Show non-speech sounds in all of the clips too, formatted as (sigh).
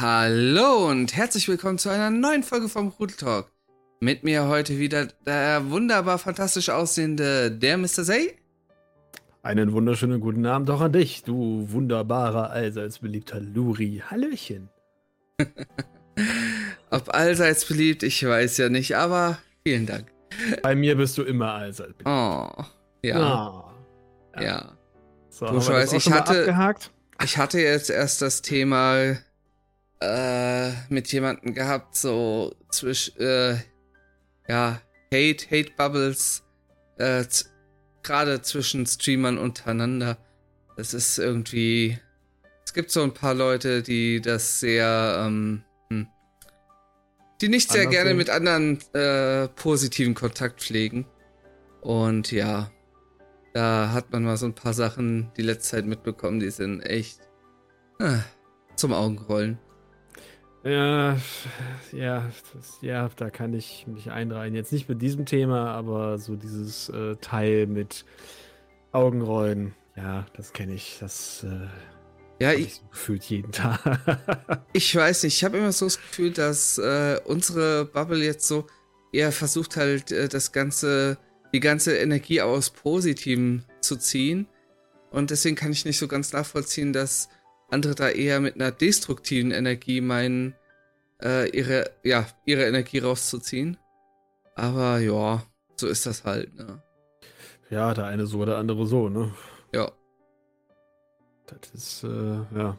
Hallo und herzlich willkommen zu einer neuen Folge vom Rudel Talk. Mit mir heute wieder der wunderbar fantastisch aussehende der Mr. Say. Einen wunderschönen guten Abend auch an dich, du wunderbarer, allseits beliebter Luri. Hallöchen. (laughs) Ob allseits beliebt, ich weiß ja nicht, aber vielen Dank. Bei mir bist du immer allseits beliebt. Oh, ja. Oh. Ja. ja. So, du weißt, ich hatte, abgehakt? ich hatte jetzt erst das Thema äh, mit jemandem gehabt, so zwischen, äh, ja, Hate, Hate Bubbles, äh, gerade zwischen Streamern untereinander. Das ist irgendwie. Es gibt so ein paar Leute, die das sehr, ähm, hm, die nicht sehr gerne mit anderen äh, positiven Kontakt pflegen. Und ja, da hat man mal so ein paar Sachen die letzte Zeit mitbekommen, die sind echt äh, zum Augenrollen. Ja, ja, das, ja, da kann ich mich einreihen. Jetzt nicht mit diesem Thema, aber so dieses äh, Teil mit Augenrollen. Ja, das kenne ich. Das äh, ja, ich, so gefühlt jeden Tag. (laughs) ich weiß nicht. Ich habe immer so das Gefühl, dass äh, unsere Bubble jetzt so eher versucht halt äh, das ganze, die ganze Energie aus Positivem zu ziehen. Und deswegen kann ich nicht so ganz nachvollziehen, dass andere da eher mit einer destruktiven Energie meinen, äh, ihre, ja, ihre Energie rauszuziehen. Aber ja, so ist das halt, ne? Ja, der eine so, der andere so, ne? Ja. Das ist, äh, ja.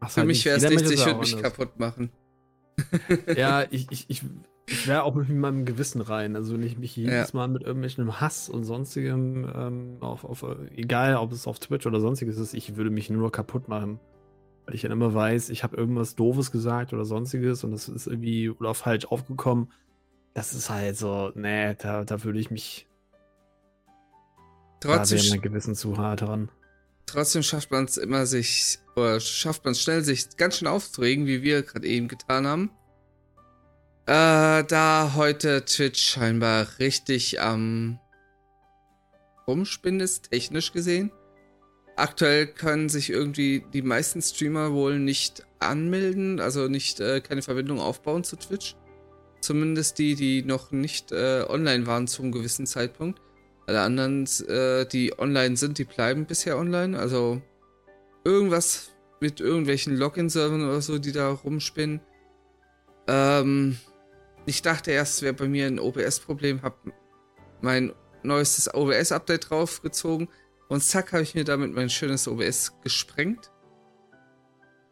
Ach, Für halt mich wäre es nichts, ich würde mich kaputt machen. ja, (laughs) ich, ich, ich, ich wäre auch mit meinem Gewissen rein. Also wenn ich mich jedes ja. Mal mit irgendwelchem Hass und sonstigem ähm, auf, auf, egal ob es auf Twitch oder sonstiges ist, ich würde mich nur kaputt machen weil ich dann immer weiß, ich habe irgendwas Doofes gesagt oder sonstiges und das ist irgendwie oder falsch aufgekommen. Das ist halt so, nee, da, da würde ich mich. Trotzdem. Da wäre mein Gewissen zu hart dran. Trotzdem schafft man es immer sich, oder schafft man es schnell, sich ganz schön aufzuregen, wie wir gerade eben getan haben. Äh, da heute Twitch scheinbar richtig am Rumspinnen ist, technisch gesehen. Aktuell können sich irgendwie die meisten Streamer wohl nicht anmelden, also nicht äh, keine Verbindung aufbauen zu Twitch. Zumindest die, die noch nicht äh, online waren zu einem gewissen Zeitpunkt. Alle anderen, äh, die online sind, die bleiben bisher online. Also irgendwas mit irgendwelchen Login-Servern oder so, die da rumspinnen. Ähm, ich dachte erst, es wäre bei mir ein OBS-Problem, habe mein neuestes OBS-Update draufgezogen und zack, habe ich mir damit mein schönes OBS gesprengt.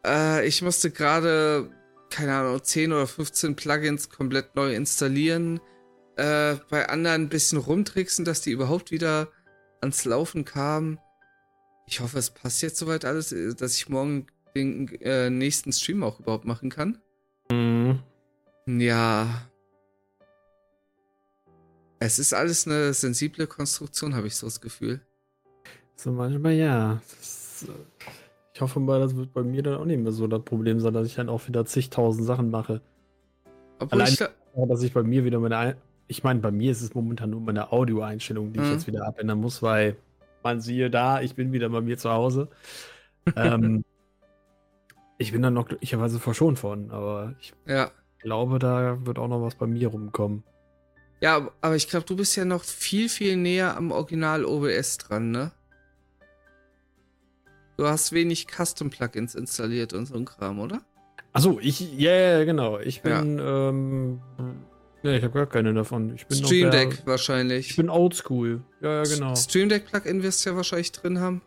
Äh, ich musste gerade, keine Ahnung, 10 oder 15 Plugins komplett neu installieren. Äh, bei anderen ein bisschen rumtricksen, dass die überhaupt wieder ans Laufen kamen. Ich hoffe, es passt jetzt soweit alles, äh, dass ich morgen den äh, nächsten Stream auch überhaupt machen kann. Mhm. Ja. Es ist alles eine sensible Konstruktion, habe ich so das Gefühl. So manchmal ja. Das, äh, ich hoffe mal, das wird bei mir dann auch nicht mehr so das Problem sein, dass ich dann auch wieder zigtausend Sachen mache. Obwohl Allein, ich dass ich bei mir wieder meine. Ein ich meine, bei mir ist es momentan nur meine Audioeinstellung, die mhm. ich jetzt wieder abändern muss, weil man siehe da, ich bin wieder bei mir zu Hause. (laughs) ähm, ich bin dann noch glücklicherweise verschont von, aber ich ja. glaube, da wird auch noch was bei mir rumkommen. Ja, aber ich glaube, du bist ja noch viel, viel näher am Original OBS dran, ne? Du hast wenig Custom-Plugins installiert und so ein Kram, oder? Achso, ich, ja, yeah, genau. Ich bin, ja. ähm, ja, ich habe gar keine davon. Ich bin Stream Deck der, wahrscheinlich. Ich bin oldschool. Ja, ja, genau. Stream Deck Plugin wirst du ja wahrscheinlich drin haben.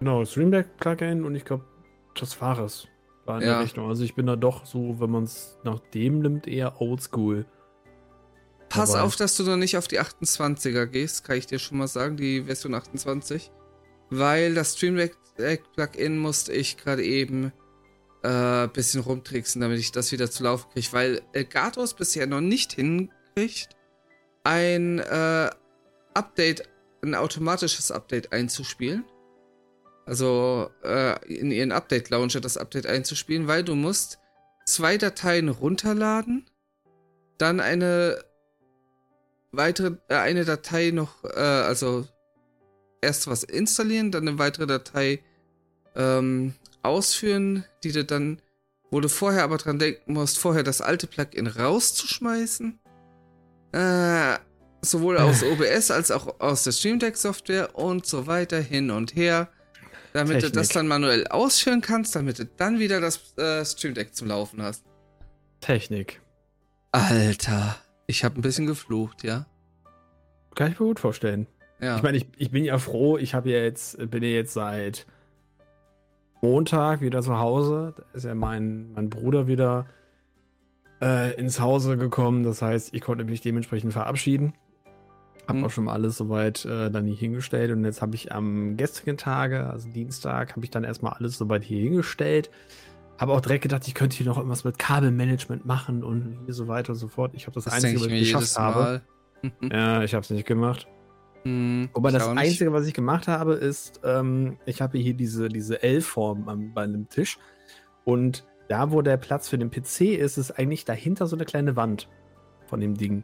Genau, Stream Deck Plugin und ich glaube, das war es. War in ja. der Richtung. Also ich bin da doch so, wenn man es nach dem nimmt, eher oldschool. Pass dabei. auf, dass du noch nicht auf die 28er gehst, kann ich dir schon mal sagen, die Version 28 weil das Stream Deck Plugin musste ich gerade eben äh, bisschen rumtricksen, damit ich das wieder zu laufen kriege, weil Elgato es bisher noch nicht hinkriegt, ein äh, Update, ein automatisches Update einzuspielen. Also äh, in ihren Update Launcher das Update einzuspielen, weil du musst zwei Dateien runterladen, dann eine weitere, äh, eine Datei noch, äh, also erst was installieren, dann eine weitere Datei ähm, ausführen, die du dann wo du vorher aber dran denken musst, vorher das alte Plugin rauszuschmeißen. Äh, sowohl aus OBS als auch aus der Stream Deck Software und so weiter hin und her, damit Technik. du das dann manuell ausführen kannst, damit du dann wieder das äh, Stream Deck zum Laufen hast. Technik. Alter, ich habe ein bisschen geflucht, ja. Kann ich mir gut vorstellen. Ja. Ich meine, ich, ich bin ja froh, ich habe ja jetzt, bin ja jetzt seit Montag wieder zu Hause. Da ist ja mein, mein Bruder wieder äh, ins Hause gekommen. Das heißt, ich konnte mich dementsprechend verabschieden. Hab hm. auch schon mal alles soweit äh, dann hier hingestellt und jetzt habe ich am gestrigen Tage, also Dienstag, habe ich dann erstmal alles soweit hier hingestellt. Habe auch direkt gedacht, ich könnte hier noch irgendwas mit Kabelmanagement machen und hier so weiter und so fort. Ich habe das, das Einzige, was ich geschafft habe. (laughs) ja, ich habe es nicht gemacht. Hm, Wobei das Einzige, was ich gemacht habe, ist, ähm, ich habe hier diese, diese L-Form bei einem Tisch und da, wo der Platz für den PC ist, ist eigentlich dahinter so eine kleine Wand von dem Ding.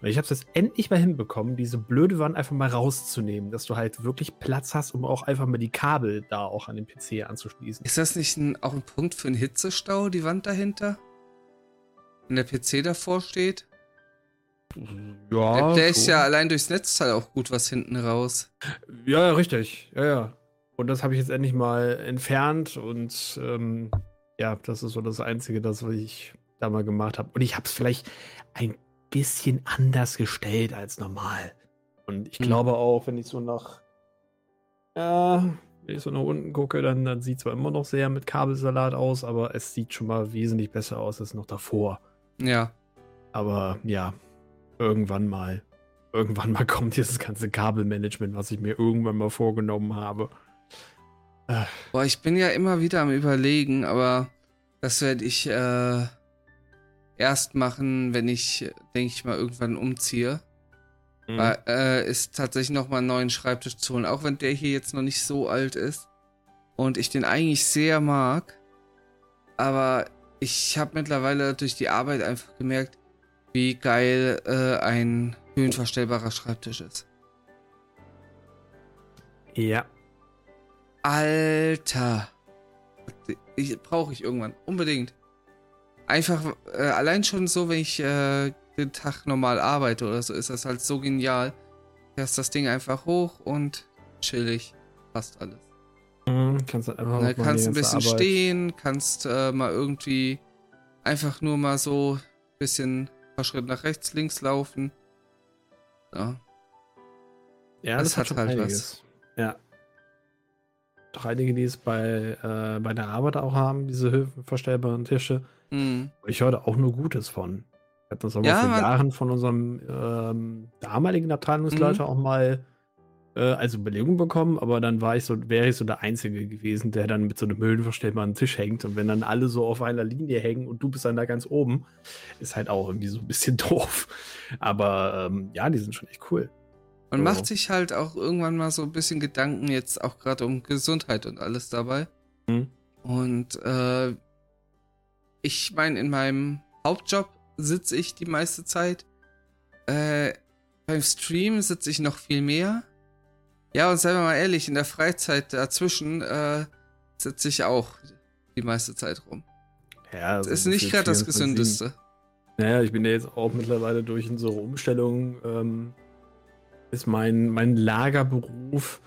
Und ich habe es jetzt endlich mal hinbekommen, diese blöde Wand einfach mal rauszunehmen, dass du halt wirklich Platz hast, um auch einfach mal die Kabel da auch an den PC anzuschließen. Ist das nicht ein, auch ein Punkt für einen Hitzestau, die Wand dahinter? Wenn der PC davor steht? Ja. Der ist ja allein durchs Netzteil auch gut was hinten raus. Ja, richtig. Ja, ja. Und das habe ich jetzt endlich mal entfernt und ähm, ja, das ist so das Einzige, das was ich da mal gemacht habe. Und ich habe es vielleicht ein bisschen anders gestellt als normal. Und ich hm. glaube auch, wenn ich so nach, ja, wenn ich so nach unten gucke, dann, dann sieht es zwar immer noch sehr mit Kabelsalat aus, aber es sieht schon mal wesentlich besser aus als noch davor. Ja. Aber ja, irgendwann mal, irgendwann mal (laughs) kommt dieses ganze Kabelmanagement, was ich mir irgendwann mal vorgenommen habe. Äh. Boah, ich bin ja immer wieder am Überlegen, aber das werde ich äh, erst machen, wenn ich, denke ich mal, irgendwann umziehe. Mhm. Weil, äh, ist tatsächlich nochmal einen neuen Schreibtisch zu holen, auch wenn der hier jetzt noch nicht so alt ist. Und ich den eigentlich sehr mag. Aber ich habe mittlerweile durch die Arbeit einfach gemerkt, wie geil äh, ein höhenverstellbarer Schreibtisch ist. Ja. Alter. Brauche ich irgendwann. Unbedingt. Einfach, äh, allein schon so, wenn ich äh, den Tag normal arbeite oder so, ist das halt so genial. Fährst das Ding einfach hoch und chillig. Passt alles. Mhm, kannst halt einfach kannst ein bisschen stehen, kannst äh, mal irgendwie einfach nur mal so ein bisschen paar Schritte nach rechts, links laufen. Ja. Ja, das, das hat, hat halt einiges. was. Ja. Doch einige, die es bei, äh, bei der Arbeit auch haben, diese höhenverstellbaren Tische. Mhm. Ich höre auch nur Gutes von. Ich habe das aber ja, vor Jahren von unserem ähm, damaligen Abteilungsleiter mhm. auch mal äh, als Überlegung bekommen, aber dann war ich so, wäre ich so der Einzige gewesen, der dann mit so einem höhenverstellbaren Tisch hängt. Und wenn dann alle so auf einer Linie hängen und du bist dann da ganz oben, ist halt auch irgendwie so ein bisschen (laughs) doof. Aber ähm, ja, die sind schon echt cool. Man so. macht sich halt auch irgendwann mal so ein bisschen Gedanken jetzt auch gerade um Gesundheit und alles dabei. Mhm. Und äh, ich meine, in meinem Hauptjob sitze ich die meiste Zeit. Äh, beim Stream sitze ich noch viel mehr. Ja, und seien wir mal ehrlich, in der Freizeit dazwischen äh, sitze ich auch die meiste Zeit rum. Ja, das ist nicht gerade das Gesündeste. Naja, ich bin ja jetzt auch mittlerweile durch unsere Umstellung, ähm, ist mein, mein Lagerberuf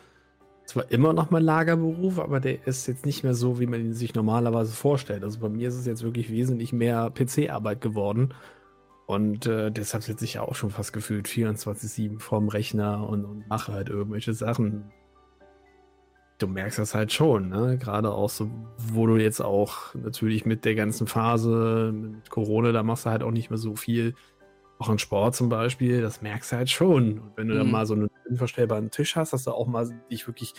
zwar immer noch mein Lagerberuf, aber der ist jetzt nicht mehr so, wie man ihn sich normalerweise vorstellt. Also bei mir ist es jetzt wirklich wesentlich mehr PC-Arbeit geworden. Und äh, deshalb sitze ich ja auch schon fast gefühlt 24-7 vorm Rechner und, und, mache halt irgendwelche Sachen. Du merkst das halt schon, ne? Gerade auch so, wo du jetzt auch natürlich mit der ganzen Phase mit Corona, da machst du halt auch nicht mehr so viel. Auch im Sport zum Beispiel, das merkst du halt schon. Und wenn du mhm. dann mal so einen unverstellbaren Tisch hast, dass du auch mal dich wirklich,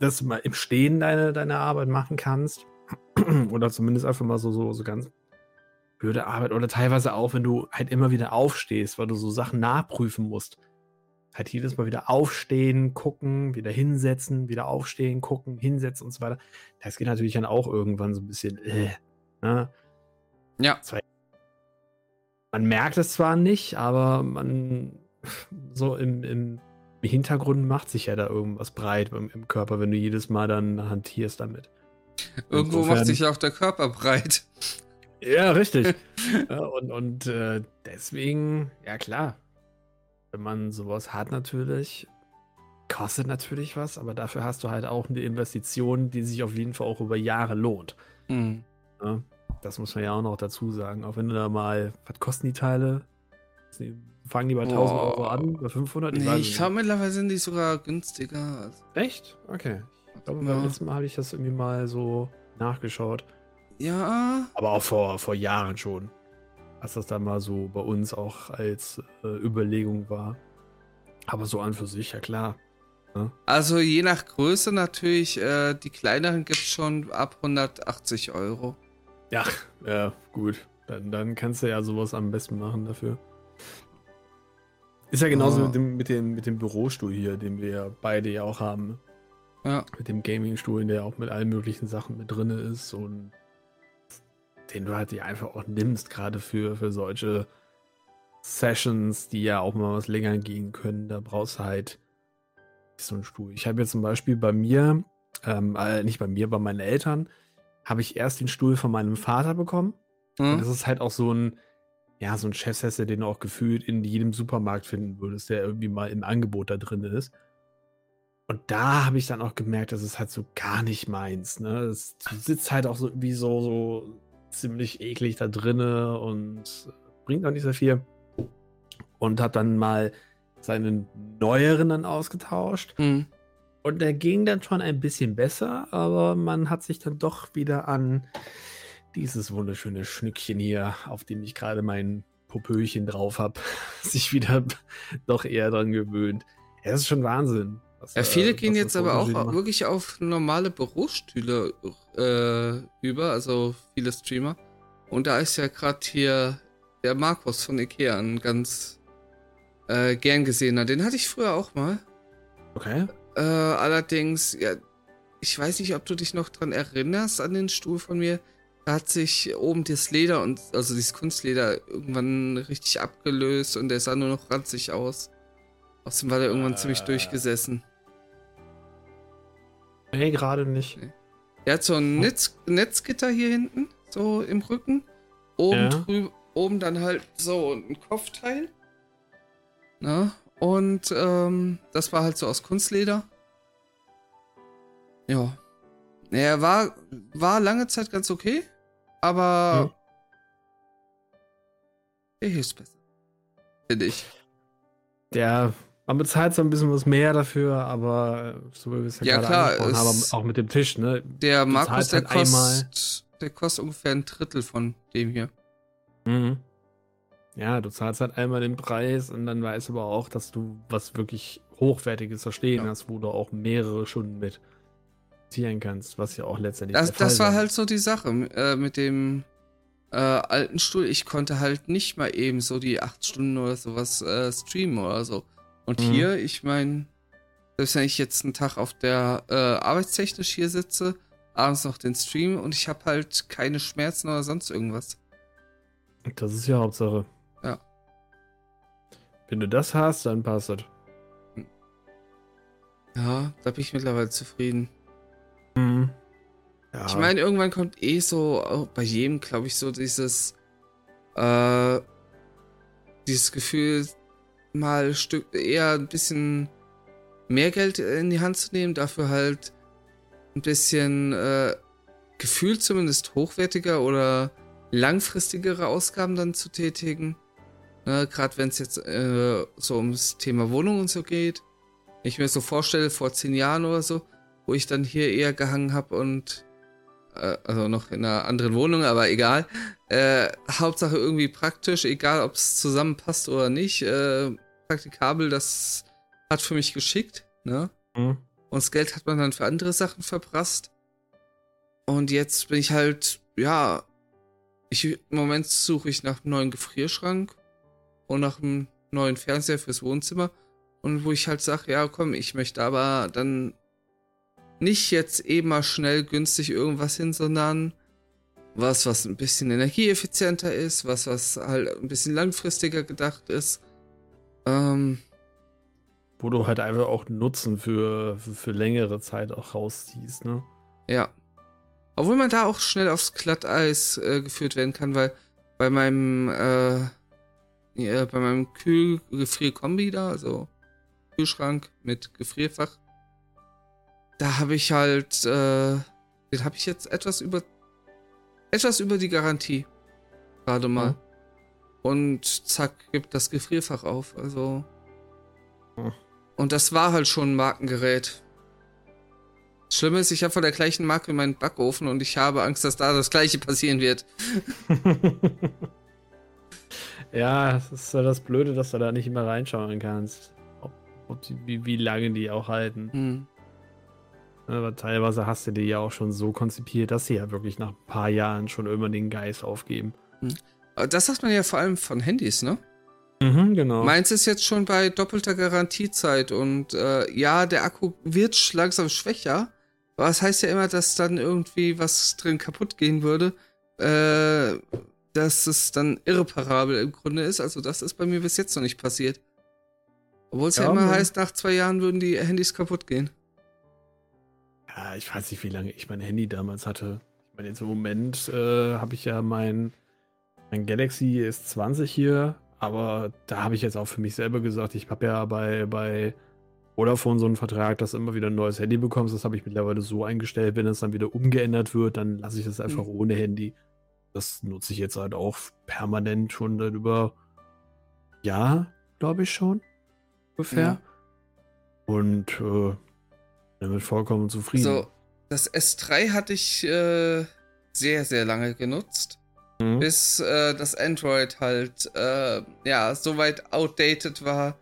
dass du mal im Stehen deine, deine Arbeit machen kannst. (clears throat) Oder zumindest einfach mal so, so, so ganz blöde Arbeit oder teilweise auch, wenn du halt immer wieder aufstehst, weil du so Sachen nachprüfen musst. Halt jedes Mal wieder aufstehen, gucken, wieder hinsetzen, wieder aufstehen, gucken, hinsetzen und so weiter. Das geht natürlich dann auch irgendwann so ein bisschen, äh, ne? Ja. man merkt es zwar nicht, aber man so im, im Hintergrund macht sich ja da irgendwas breit im, im Körper, wenn du jedes Mal dann hantierst damit. Irgendwo Insofern, macht sich auch der Körper breit. Ja, richtig. (laughs) ja, und und äh, deswegen, ja klar, wenn man sowas hat natürlich, kostet natürlich was, aber dafür hast du halt auch eine Investition, die sich auf jeden Fall auch über Jahre lohnt. Mhm. Ja, das muss man ja auch noch dazu sagen. Auch wenn du da mal, was kosten die Teile? Fangen die bei 1000 Boah. Euro an, bei 500? Ich nee, ich glaube mittlerweile sind die sogar günstiger. Echt? Okay. Ich glaube, ja. beim letzten Mal habe ich das irgendwie mal so nachgeschaut. Ja. Aber auch vor, vor Jahren schon. Als das dann mal so bei uns auch als äh, Überlegung war. Aber so an für sich, ja klar. Ja? Ne? Also je nach Größe natürlich, äh, die kleineren gibt es schon ab 180 Euro. Ja, ja, gut. Dann, dann kannst du ja sowas am besten machen dafür. Ist ja genauso oh. mit, dem, mit, dem, mit dem Bürostuhl hier, den wir beide ja auch haben. Ja. Mit dem Gaming-Stuhl, der auch mit allen möglichen Sachen mit drin ist und den du halt einfach auch nimmst, gerade für, für solche Sessions, die ja auch mal was länger gehen können. Da brauchst du halt so einen Stuhl. Ich habe jetzt zum Beispiel bei mir, ähm, äh, nicht bei mir, bei meinen Eltern, habe ich erst den Stuhl von meinem Vater bekommen. Mhm. Und das ist halt auch so ein, ja, so ein Chefsessel, den du auch gefühlt in jedem Supermarkt finden würdest, der irgendwie mal im Angebot da drin ist. Und da habe ich dann auch gemerkt, das ist halt so gar nicht meins. Ne? Das, du sitzt halt auch so wie so, so ziemlich eklig da drinne und bringt auch nicht sehr viel. Und habe dann mal seinen neueren dann ausgetauscht. Mhm. Und der ging dann schon ein bisschen besser, aber man hat sich dann doch wieder an dieses wunderschöne Schnückchen hier, auf dem ich gerade mein Popöchen drauf habe, (laughs) sich wieder doch eher dran gewöhnt. Das ist schon Wahnsinn. Was, ja, viele äh, gehen jetzt aber auch macht. wirklich auf normale Bürostühle äh, über, also viele Streamer. Und da ist ja gerade hier der Markus von Ikea ein ganz äh, gern gesehener. Den hatte ich früher auch mal. Okay. Äh, allerdings, ja, ich weiß nicht, ob du dich noch dran erinnerst an den Stuhl von mir. Da hat sich oben das Leder und also dieses Kunstleder irgendwann richtig abgelöst und der sah nur noch ranzig aus. Außerdem war der irgendwann äh, ziemlich durchgesessen. Nee, gerade nicht. Nee. Der hat so ein Netz, Netzgitter hier hinten, so im Rücken. Oben ja. drüben, oben dann halt so ein Kopfteil. Na? Und ähm, das war halt so aus Kunstleder. Ja. Er war, war lange Zeit ganz okay, aber ja. hier ist besser. Finde ich. Der man bezahlt so ein bisschen was mehr dafür, aber so wie wir es ja, ja klar, es haben, auch mit dem Tisch, ne? Der Markus, der, halt kostet, der kostet ungefähr ein Drittel von dem hier. Mhm. Ja, du zahlst halt einmal den Preis und dann weißt du aber auch, dass du was wirklich Hochwertiges verstehen ja. hast, wo du auch mehrere Stunden mit ziehen kannst, was ja auch letztendlich. Das, das war halt so die Sache äh, mit dem äh, alten Stuhl. Ich konnte halt nicht mal eben so die acht Stunden oder sowas äh, streamen oder so. Und mhm. hier, ich meine, selbst wenn ich jetzt einen Tag auf der äh, arbeitstechnisch hier sitze, abends noch den Stream und ich habe halt keine Schmerzen oder sonst irgendwas. Das ist ja Hauptsache. Ja. Wenn du das hast, dann passt das. Ja, da bin ich mittlerweile zufrieden. Mhm. Ja. Ich meine, irgendwann kommt eh so, bei jedem, glaube ich, so dieses, äh, dieses Gefühl, mal eher ein bisschen mehr Geld in die Hand zu nehmen, dafür halt ein bisschen äh, gefühlt zumindest hochwertiger oder langfristigere Ausgaben dann zu tätigen. Ne, Gerade wenn es jetzt äh, so ums Thema Wohnung und so geht. Ich mir so vorstelle, vor zehn Jahren oder so, wo ich dann hier eher gehangen habe und also noch in einer anderen Wohnung, aber egal. Äh, Hauptsache irgendwie praktisch, egal ob es zusammenpasst oder nicht. Äh, praktikabel, das hat für mich geschickt, ne? Mhm. Und das Geld hat man dann für andere Sachen verprasst. Und jetzt bin ich halt, ja, ich, im Moment suche ich nach einem neuen Gefrierschrank und nach einem neuen Fernseher fürs Wohnzimmer. Und wo ich halt sage, ja, komm, ich möchte aber dann nicht jetzt eben mal schnell günstig irgendwas hin, sondern was, was ein bisschen energieeffizienter ist, was, was halt ein bisschen langfristiger gedacht ist. Ähm, Wo du halt einfach auch Nutzen für, für, für längere Zeit auch rausziehst, ne? Ja. Obwohl man da auch schnell aufs Glatteis äh, geführt werden kann, weil bei meinem, äh, ja, bei meinem Kühl-Gefrier-Kombi da, also Kühlschrank mit Gefrierfach, da habe ich halt, äh, den habe ich jetzt etwas über, etwas über die Garantie. Gerade mal. Mhm. Und zack, gibt das Gefrierfach auf. Also. Mhm. Und das war halt schon ein Markengerät. Das Schlimme ist, ich habe von der gleichen Marke meinen Backofen und ich habe Angst, dass da das gleiche passieren wird. (laughs) ja, das ist ja das Blöde, dass du da nicht immer reinschauen kannst. Ob, ob die, wie, wie, lange die auch halten. Mhm. Aber teilweise hast du die ja auch schon so konzipiert, dass sie ja wirklich nach ein paar Jahren schon irgendwann den Geist aufgeben. Mhm. Das sagt man ja vor allem von Handys, ne? Mhm, genau. Meins ist jetzt schon bei doppelter Garantiezeit und äh, ja, der Akku wird langsam schwächer, aber es das heißt ja immer, dass dann irgendwie was drin kaputt gehen würde, äh, dass es dann irreparabel im Grunde ist. Also das ist bei mir bis jetzt noch nicht passiert. Obwohl es ja, ja immer heißt, nach zwei Jahren würden die Handys kaputt gehen. Ja, ich weiß nicht, wie lange ich mein Handy damals hatte. Ich meine, jetzt im Moment äh, habe ich ja mein, mein Galaxy S20 hier, aber da habe ich jetzt auch für mich selber gesagt, ich habe ja bei, bei Vodafone so einen Vertrag, dass du immer wieder ein neues Handy bekommst. Das habe ich mittlerweile so eingestellt, wenn es dann wieder umgeändert wird, dann lasse ich das einfach mhm. ohne Handy. Das nutze ich jetzt halt auch permanent schon über ja, glaube ich schon. Ungefähr. Ja. Und äh, damit vollkommen zufrieden. So, das S3 hatte ich äh, sehr, sehr lange genutzt. Mhm. Bis äh, das Android halt äh, ja so weit outdated war,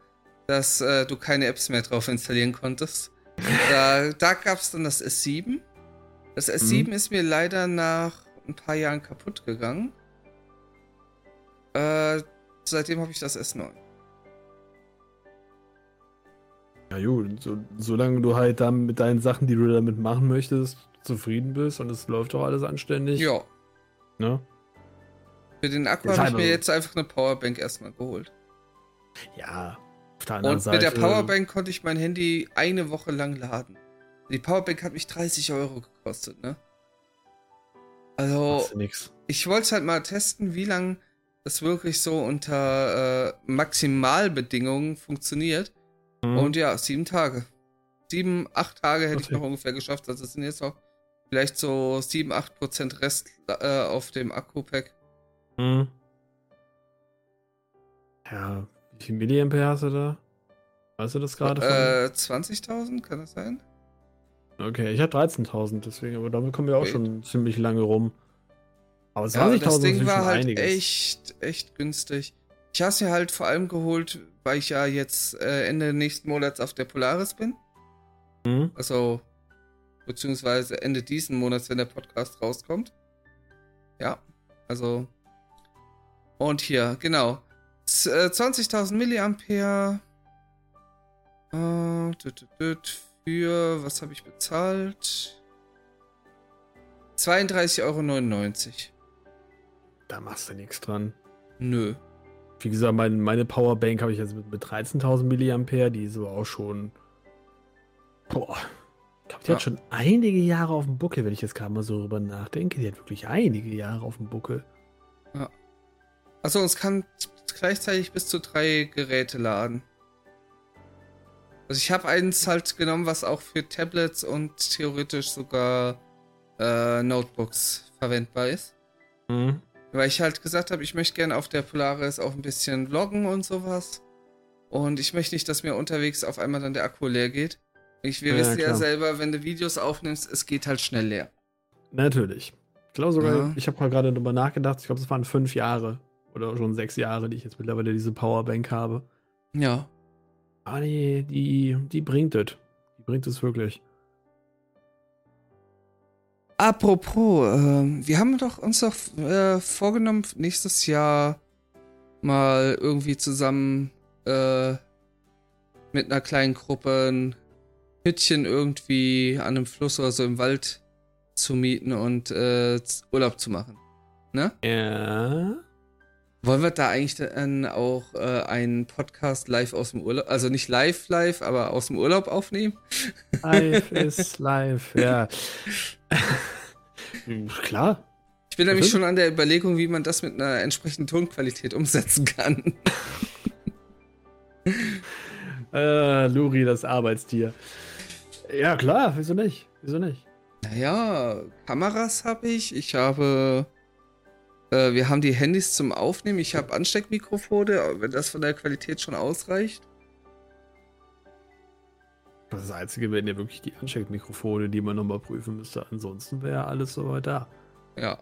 dass äh, du keine Apps mehr drauf installieren konntest. (laughs) da da gab es dann das S7. Das S7 mhm. ist mir leider nach ein paar Jahren kaputt gegangen. Äh, seitdem habe ich das S9. Ja gut, so, solange du halt dann mit deinen Sachen, die du damit machen möchtest, zufrieden bist und es läuft doch alles anständig. Ja. Ne? Für den Akku habe ich mir jetzt einfach eine Powerbank erstmal geholt. Ja. und Seite, mit der Powerbank konnte ich mein Handy eine Woche lang laden. Die Powerbank hat mich 30 Euro gekostet, ne? Also, ich wollte es halt mal testen, wie lange das wirklich so unter äh, Maximalbedingungen funktioniert. Mhm. Und ja, sieben Tage. Sieben, acht Tage hätte okay. ich noch ungefähr geschafft. Also es sind jetzt noch vielleicht so sieben, acht Prozent Rest äh, auf dem Akku-Pack. Mhm. Ja, wie viel Milliampere hast du da? Weißt du das gerade? Äh, 20.000, kann das sein? Okay, ich hatte 13.000, deswegen, aber damit kommen wir auch okay. schon ziemlich lange rum. Aber 20.000 ja, das Ding war halt einiges. echt, echt günstig. Ich habe es mir halt vor allem geholt, weil ich ja jetzt äh, Ende nächsten Monats auf der Polaris bin. Mhm. Also, beziehungsweise Ende diesen Monats, wenn der Podcast rauskommt. Ja, also. Und hier, genau. 20.000 äh, Milliampere. Äh, für, was habe ich bezahlt? 32,99 Euro. Da machst du nichts dran. Nö. Wie gesagt, mein, meine Powerbank habe ich jetzt mit, mit 13.000 Milliampere, die ist aber auch schon. Boah. Ich glaube, die ja. hat schon einige Jahre auf dem Buckel, wenn ich jetzt gerade mal so drüber nachdenke. Die hat wirklich einige Jahre auf dem Buckel. Ja. Achso, es kann gleichzeitig bis zu drei Geräte laden. Also ich habe eins halt genommen, was auch für Tablets und theoretisch sogar äh, Notebooks verwendbar ist. Mhm. Weil ich halt gesagt habe, ich möchte gerne auf der Polaris auch ein bisschen vloggen und sowas. Und ich möchte nicht, dass mir unterwegs auf einmal dann der Akku leer geht. Ich, wir ja, wissen ja, ja selber, wenn du Videos aufnimmst, es geht halt schnell leer. Natürlich. Ich glaube sogar, ja. ich habe mal gerade darüber nachgedacht, ich glaube, es waren fünf Jahre oder schon sechs Jahre, die ich jetzt mittlerweile diese Powerbank habe. Ja. Aber die, die, die bringt es. Die bringt es wirklich. Apropos, äh, wir haben doch uns doch äh, vorgenommen, nächstes Jahr mal irgendwie zusammen äh, mit einer kleinen Gruppe ein Hütchen irgendwie an einem Fluss oder so im Wald zu mieten und äh, Urlaub zu machen. Ne? Ja. Wollen wir da eigentlich dann auch äh, einen Podcast live aus dem Urlaub, also nicht live, live, aber aus dem Urlaub aufnehmen? Live (laughs) ist live, ja. (laughs) Klar. Ich bin nämlich schon an der Überlegung, wie man das mit einer entsprechenden Tonqualität umsetzen kann. (laughs) äh, Luri, das Arbeitstier. Ja, klar, wieso nicht? Wieso nicht? Naja, Kameras habe ich. Ich habe. Äh, wir haben die Handys zum Aufnehmen. Ich habe Ansteckmikrofone, wenn das von der Qualität schon ausreicht. Das Einzige wären ja wirklich die Ansteckmikrofone, die man nochmal prüfen müsste. Ansonsten wäre alles soweit da. Ja.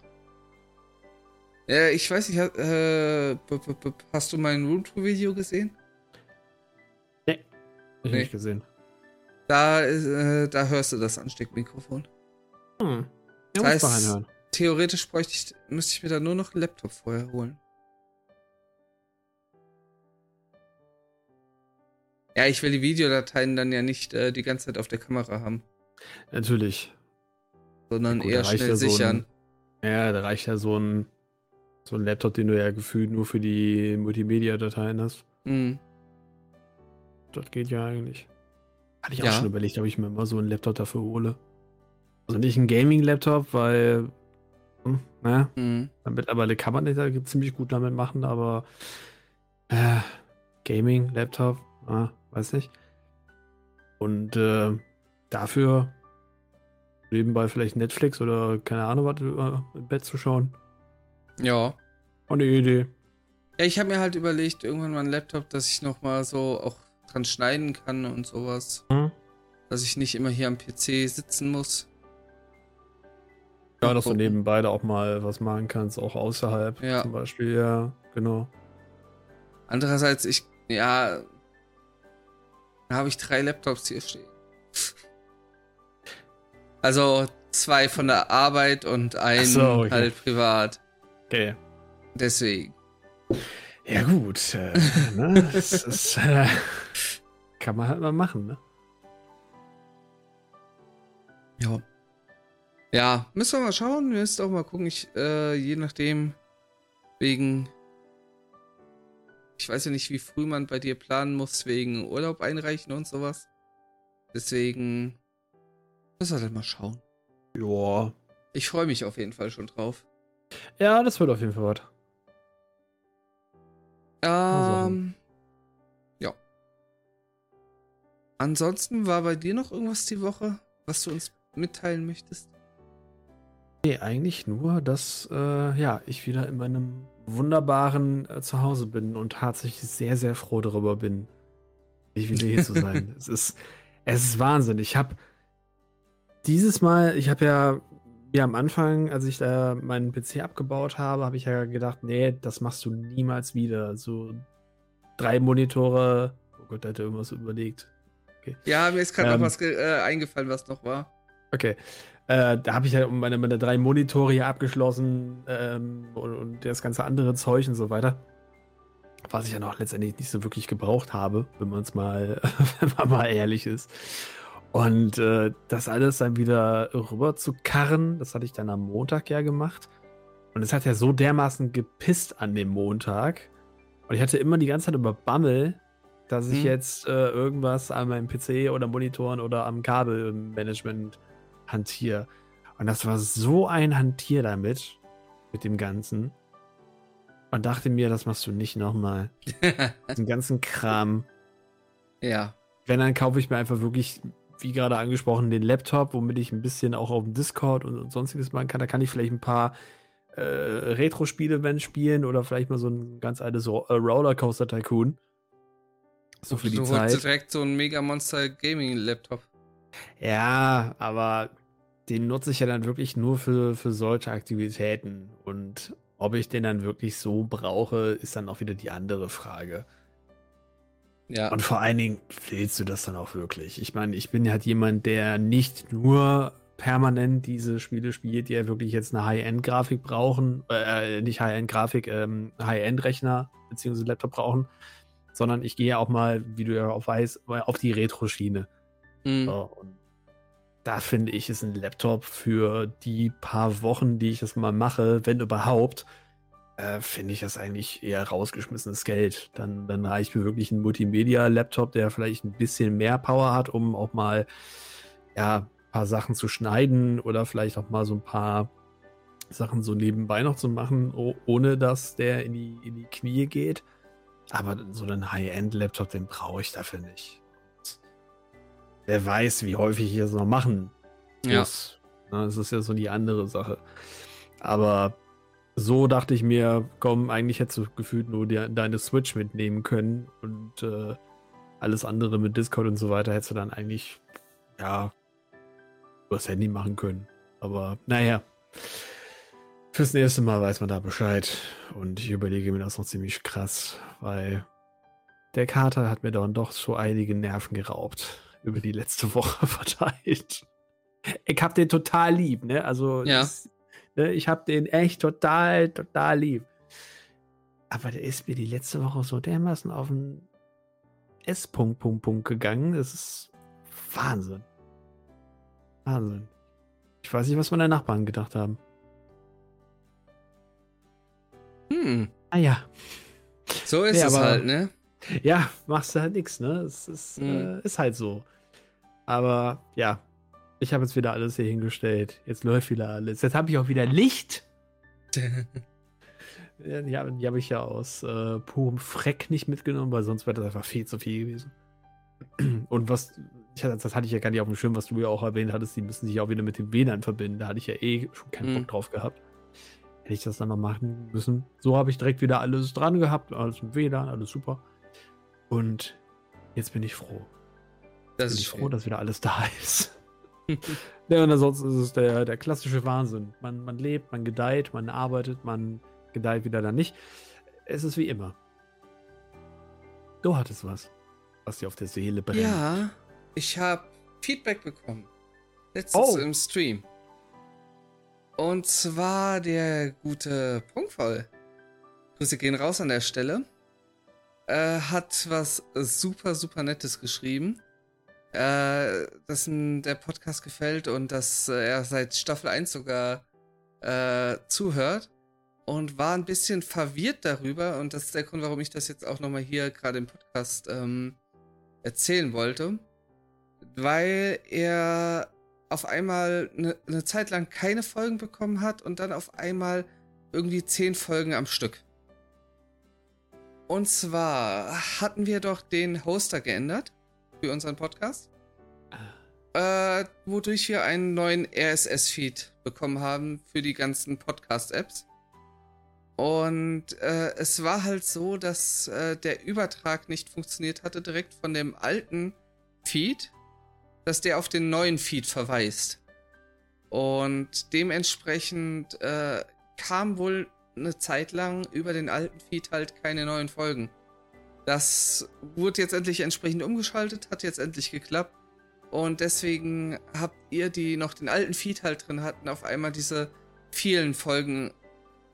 Ja, ich weiß nicht, äh, hast du mein Roomtour-Video gesehen? Nee, ich nee. nicht gesehen. Da, äh, da hörst du das Ansteckmikrofon. Hm. Ja, das heißt, theoretisch bräuchte ich, müsste ich mir da nur noch einen Laptop vorher holen. Ja, ich will die Videodateien dann ja nicht äh, die ganze Zeit auf der Kamera haben. Natürlich. Sondern Gut, eher schnell ja sichern. So ein, ja, da reicht ja so ein, so ein Laptop, den du ja gefühlt nur für die Multimedia-Dateien hast. Mhm. Das geht ja eigentlich. Hatte ich auch ja. schon überlegt, ob ich mir mal so einen Laptop dafür hole. Also nicht ein Gaming-Laptop, weil, ne, mhm. mittlerweile kann man das ja ziemlich gut damit machen, aber äh, Gaming-Laptop, ah, weiß nicht. Und äh, dafür nebenbei vielleicht Netflix oder keine Ahnung was äh, im Bett zu schauen. Ja. Eine Idee. Ja, ich habe mir halt überlegt, irgendwann mal ein Laptop, dass ich nochmal so auch dran schneiden kann und sowas. Mhm. Dass ich nicht immer hier am PC sitzen muss. Ja, dass du nebenbei da auch mal was machen kannst, auch außerhalb ja. zum Beispiel, ja, genau. Andererseits, ich, ja, da habe ich drei Laptops hier stehen. Also zwei von der Arbeit und einen so, okay. halt privat. Okay. Deswegen. Ja, gut. Äh, (laughs) ne? das ist, äh, kann man halt mal machen, ne? Ja. Ja, müssen wir mal schauen. Wir müssen auch mal gucken. Ich, äh, je nachdem, wegen. Ich weiß ja nicht, wie früh man bei dir planen muss, wegen Urlaub einreichen und sowas. Deswegen. Müssen wir halt mal schauen. Ja. Ich freue mich auf jeden Fall schon drauf. Ja, das wird auf jeden Fall was. Ähm. Ja. Ansonsten war bei dir noch irgendwas die Woche, was du uns mitteilen möchtest? Nee, eigentlich nur, dass äh, ja, ich wieder in meinem wunderbaren äh, Zuhause bin und tatsächlich sehr, sehr froh darüber bin, nicht wieder hier zu sein. (laughs) es, ist, es ist Wahnsinn. Ich habe dieses Mal, ich habe ja, ja am Anfang, als ich da meinen PC abgebaut habe, habe ich ja gedacht, nee, das machst du niemals wieder. So drei Monitore. Oh Gott, da hätte irgendwas überlegt. Okay. Ja, mir ist gerade ähm, noch was äh, eingefallen, was noch war. Okay. Äh, da habe ich ja meine, meine drei Monitore hier abgeschlossen ähm, und, und, das ganze andere Zeug und so weiter. Was ich ja noch letztendlich nicht so wirklich gebraucht habe, wenn man es mal, (laughs) wenn man mal ehrlich ist. Und äh, das alles dann wieder rüber zu karren, das hatte ich dann am Montag ja gemacht. Und es hat ja so dermaßen gepisst an dem Montag. Und ich hatte immer die ganze Zeit über Bammel, dass ich hm. jetzt äh, irgendwas an meinem PC oder Monitoren oder am Kabelmanagement hantiere. Und das war so ein Hantier damit, mit dem Ganzen. Und dachte mir, das machst du nicht nochmal. (laughs) Den ganzen Kram. Ja. Wenn, dann kaufe ich mir einfach wirklich, wie gerade angesprochen, den Laptop, womit ich ein bisschen auch auf dem Discord und, und sonstiges machen kann. Da kann ich vielleicht ein paar äh, Retro-Spiele wenn spielen oder vielleicht mal so ein ganz altes äh, Rollercoaster Tycoon. So für die du Zeit. direkt so ein Mega Monster Gaming Laptop. Ja, aber den nutze ich ja dann wirklich nur für, für solche Aktivitäten. Und ob ich den dann wirklich so brauche, ist dann auch wieder die andere Frage. Ja. Und vor allen Dingen willst du das dann auch wirklich? Ich meine, ich bin halt jemand, der nicht nur permanent diese Spiele spielt, die ja wirklich jetzt eine High-End-Grafik brauchen, äh, nicht High-End-Grafik, ähm, High-End-Rechner bzw. Laptop brauchen, sondern ich gehe auch mal, wie du ja auch weißt, auf die Retro-Schiene. Mhm. So, da finde ich, ist ein Laptop für die paar Wochen, die ich das mal mache, wenn überhaupt, äh, finde ich das eigentlich eher rausgeschmissenes Geld. Dann, dann reicht mir wirklich ein Multimedia-Laptop, der vielleicht ein bisschen mehr Power hat, um auch mal ja, ein paar Sachen zu schneiden oder vielleicht auch mal so ein paar Sachen so nebenbei noch zu machen, ohne dass der in die, in die Knie geht. Aber so einen High-End-Laptop, den brauche ich dafür nicht. Wer weiß, wie häufig ich das noch machen muss. Ja. Das ist ja so die andere Sache. Aber so dachte ich mir, komm, eigentlich hättest du gefühlt nur die, deine Switch mitnehmen können und äh, alles andere mit Discord und so weiter hättest du dann eigentlich, ja, übers Handy machen können. Aber naja, fürs nächste Mal weiß man da Bescheid. Und ich überlege mir das noch ziemlich krass, weil der Kater hat mir dann doch so einige Nerven geraubt über die letzte Woche (laughs) verteilt. Ich hab den total lieb, ne? Also ja. das, Ne, ich habe den echt total, total lieb. Aber der ist mir die letzte Woche so dermaßen auf den S-Punkt, Punkt, Punkt gegangen. Das ist Wahnsinn. Wahnsinn. Ich weiß nicht, was meine Nachbarn gedacht haben. Hm. Ah ja. So ist nee, es halt, ne? Ja, machst du halt nichts, ne? Es ist, hm. äh, ist halt so. Aber ja, ich habe jetzt wieder alles hier hingestellt. Jetzt läuft wieder alles. Jetzt habe ich auch wieder Licht. (laughs) ja, die habe hab ich ja aus äh, purem Freck nicht mitgenommen, weil sonst wäre das einfach viel zu viel gewesen. (clears throat) Und was, ich, das hatte ich ja gar nicht auf dem Schirm, was du ja auch erwähnt hattest, die müssen sich auch wieder mit dem WLAN verbinden. Da hatte ich ja eh schon keinen Bock mhm. drauf gehabt. Hätte ich das dann noch machen müssen. So habe ich direkt wieder alles dran gehabt, alles mit WLAN, alles super. Und jetzt bin ich froh. Das bin ich froh, dass wieder alles (laughs) da ist. (laughs) ja, und ansonsten ist es der, der klassische Wahnsinn. Man, man lebt, man gedeiht, man arbeitet, man gedeiht wieder dann nicht. Es ist wie immer. Du hattest was, was dir auf der Seele brennt. Ja, ich habe Feedback bekommen. Letztens oh. im Stream. Und zwar der gute Punktvoll. Grüße gehen raus an der Stelle. Äh, hat was super, super Nettes geschrieben äh, dass ihm der Podcast gefällt und dass äh, er seit Staffel 1 sogar äh, zuhört und war ein bisschen verwirrt darüber und das ist der Grund, warum ich das jetzt auch nochmal hier gerade im Podcast ähm, erzählen wollte, weil er auf einmal eine ne Zeit lang keine Folgen bekommen hat und dann auf einmal irgendwie zehn Folgen am Stück. Und zwar hatten wir doch den Hoster geändert für unseren Podcast. Äh, wodurch wir einen neuen RSS-Feed bekommen haben für die ganzen Podcast-Apps. Und äh, es war halt so, dass äh, der Übertrag nicht funktioniert hatte direkt von dem alten Feed, dass der auf den neuen Feed verweist. Und dementsprechend äh, kam wohl eine Zeit lang über den alten Feed halt keine neuen Folgen. Das wurde jetzt endlich entsprechend umgeschaltet, hat jetzt endlich geklappt. Und deswegen habt ihr, die noch den alten Feed halt drin hatten, auf einmal diese vielen Folgen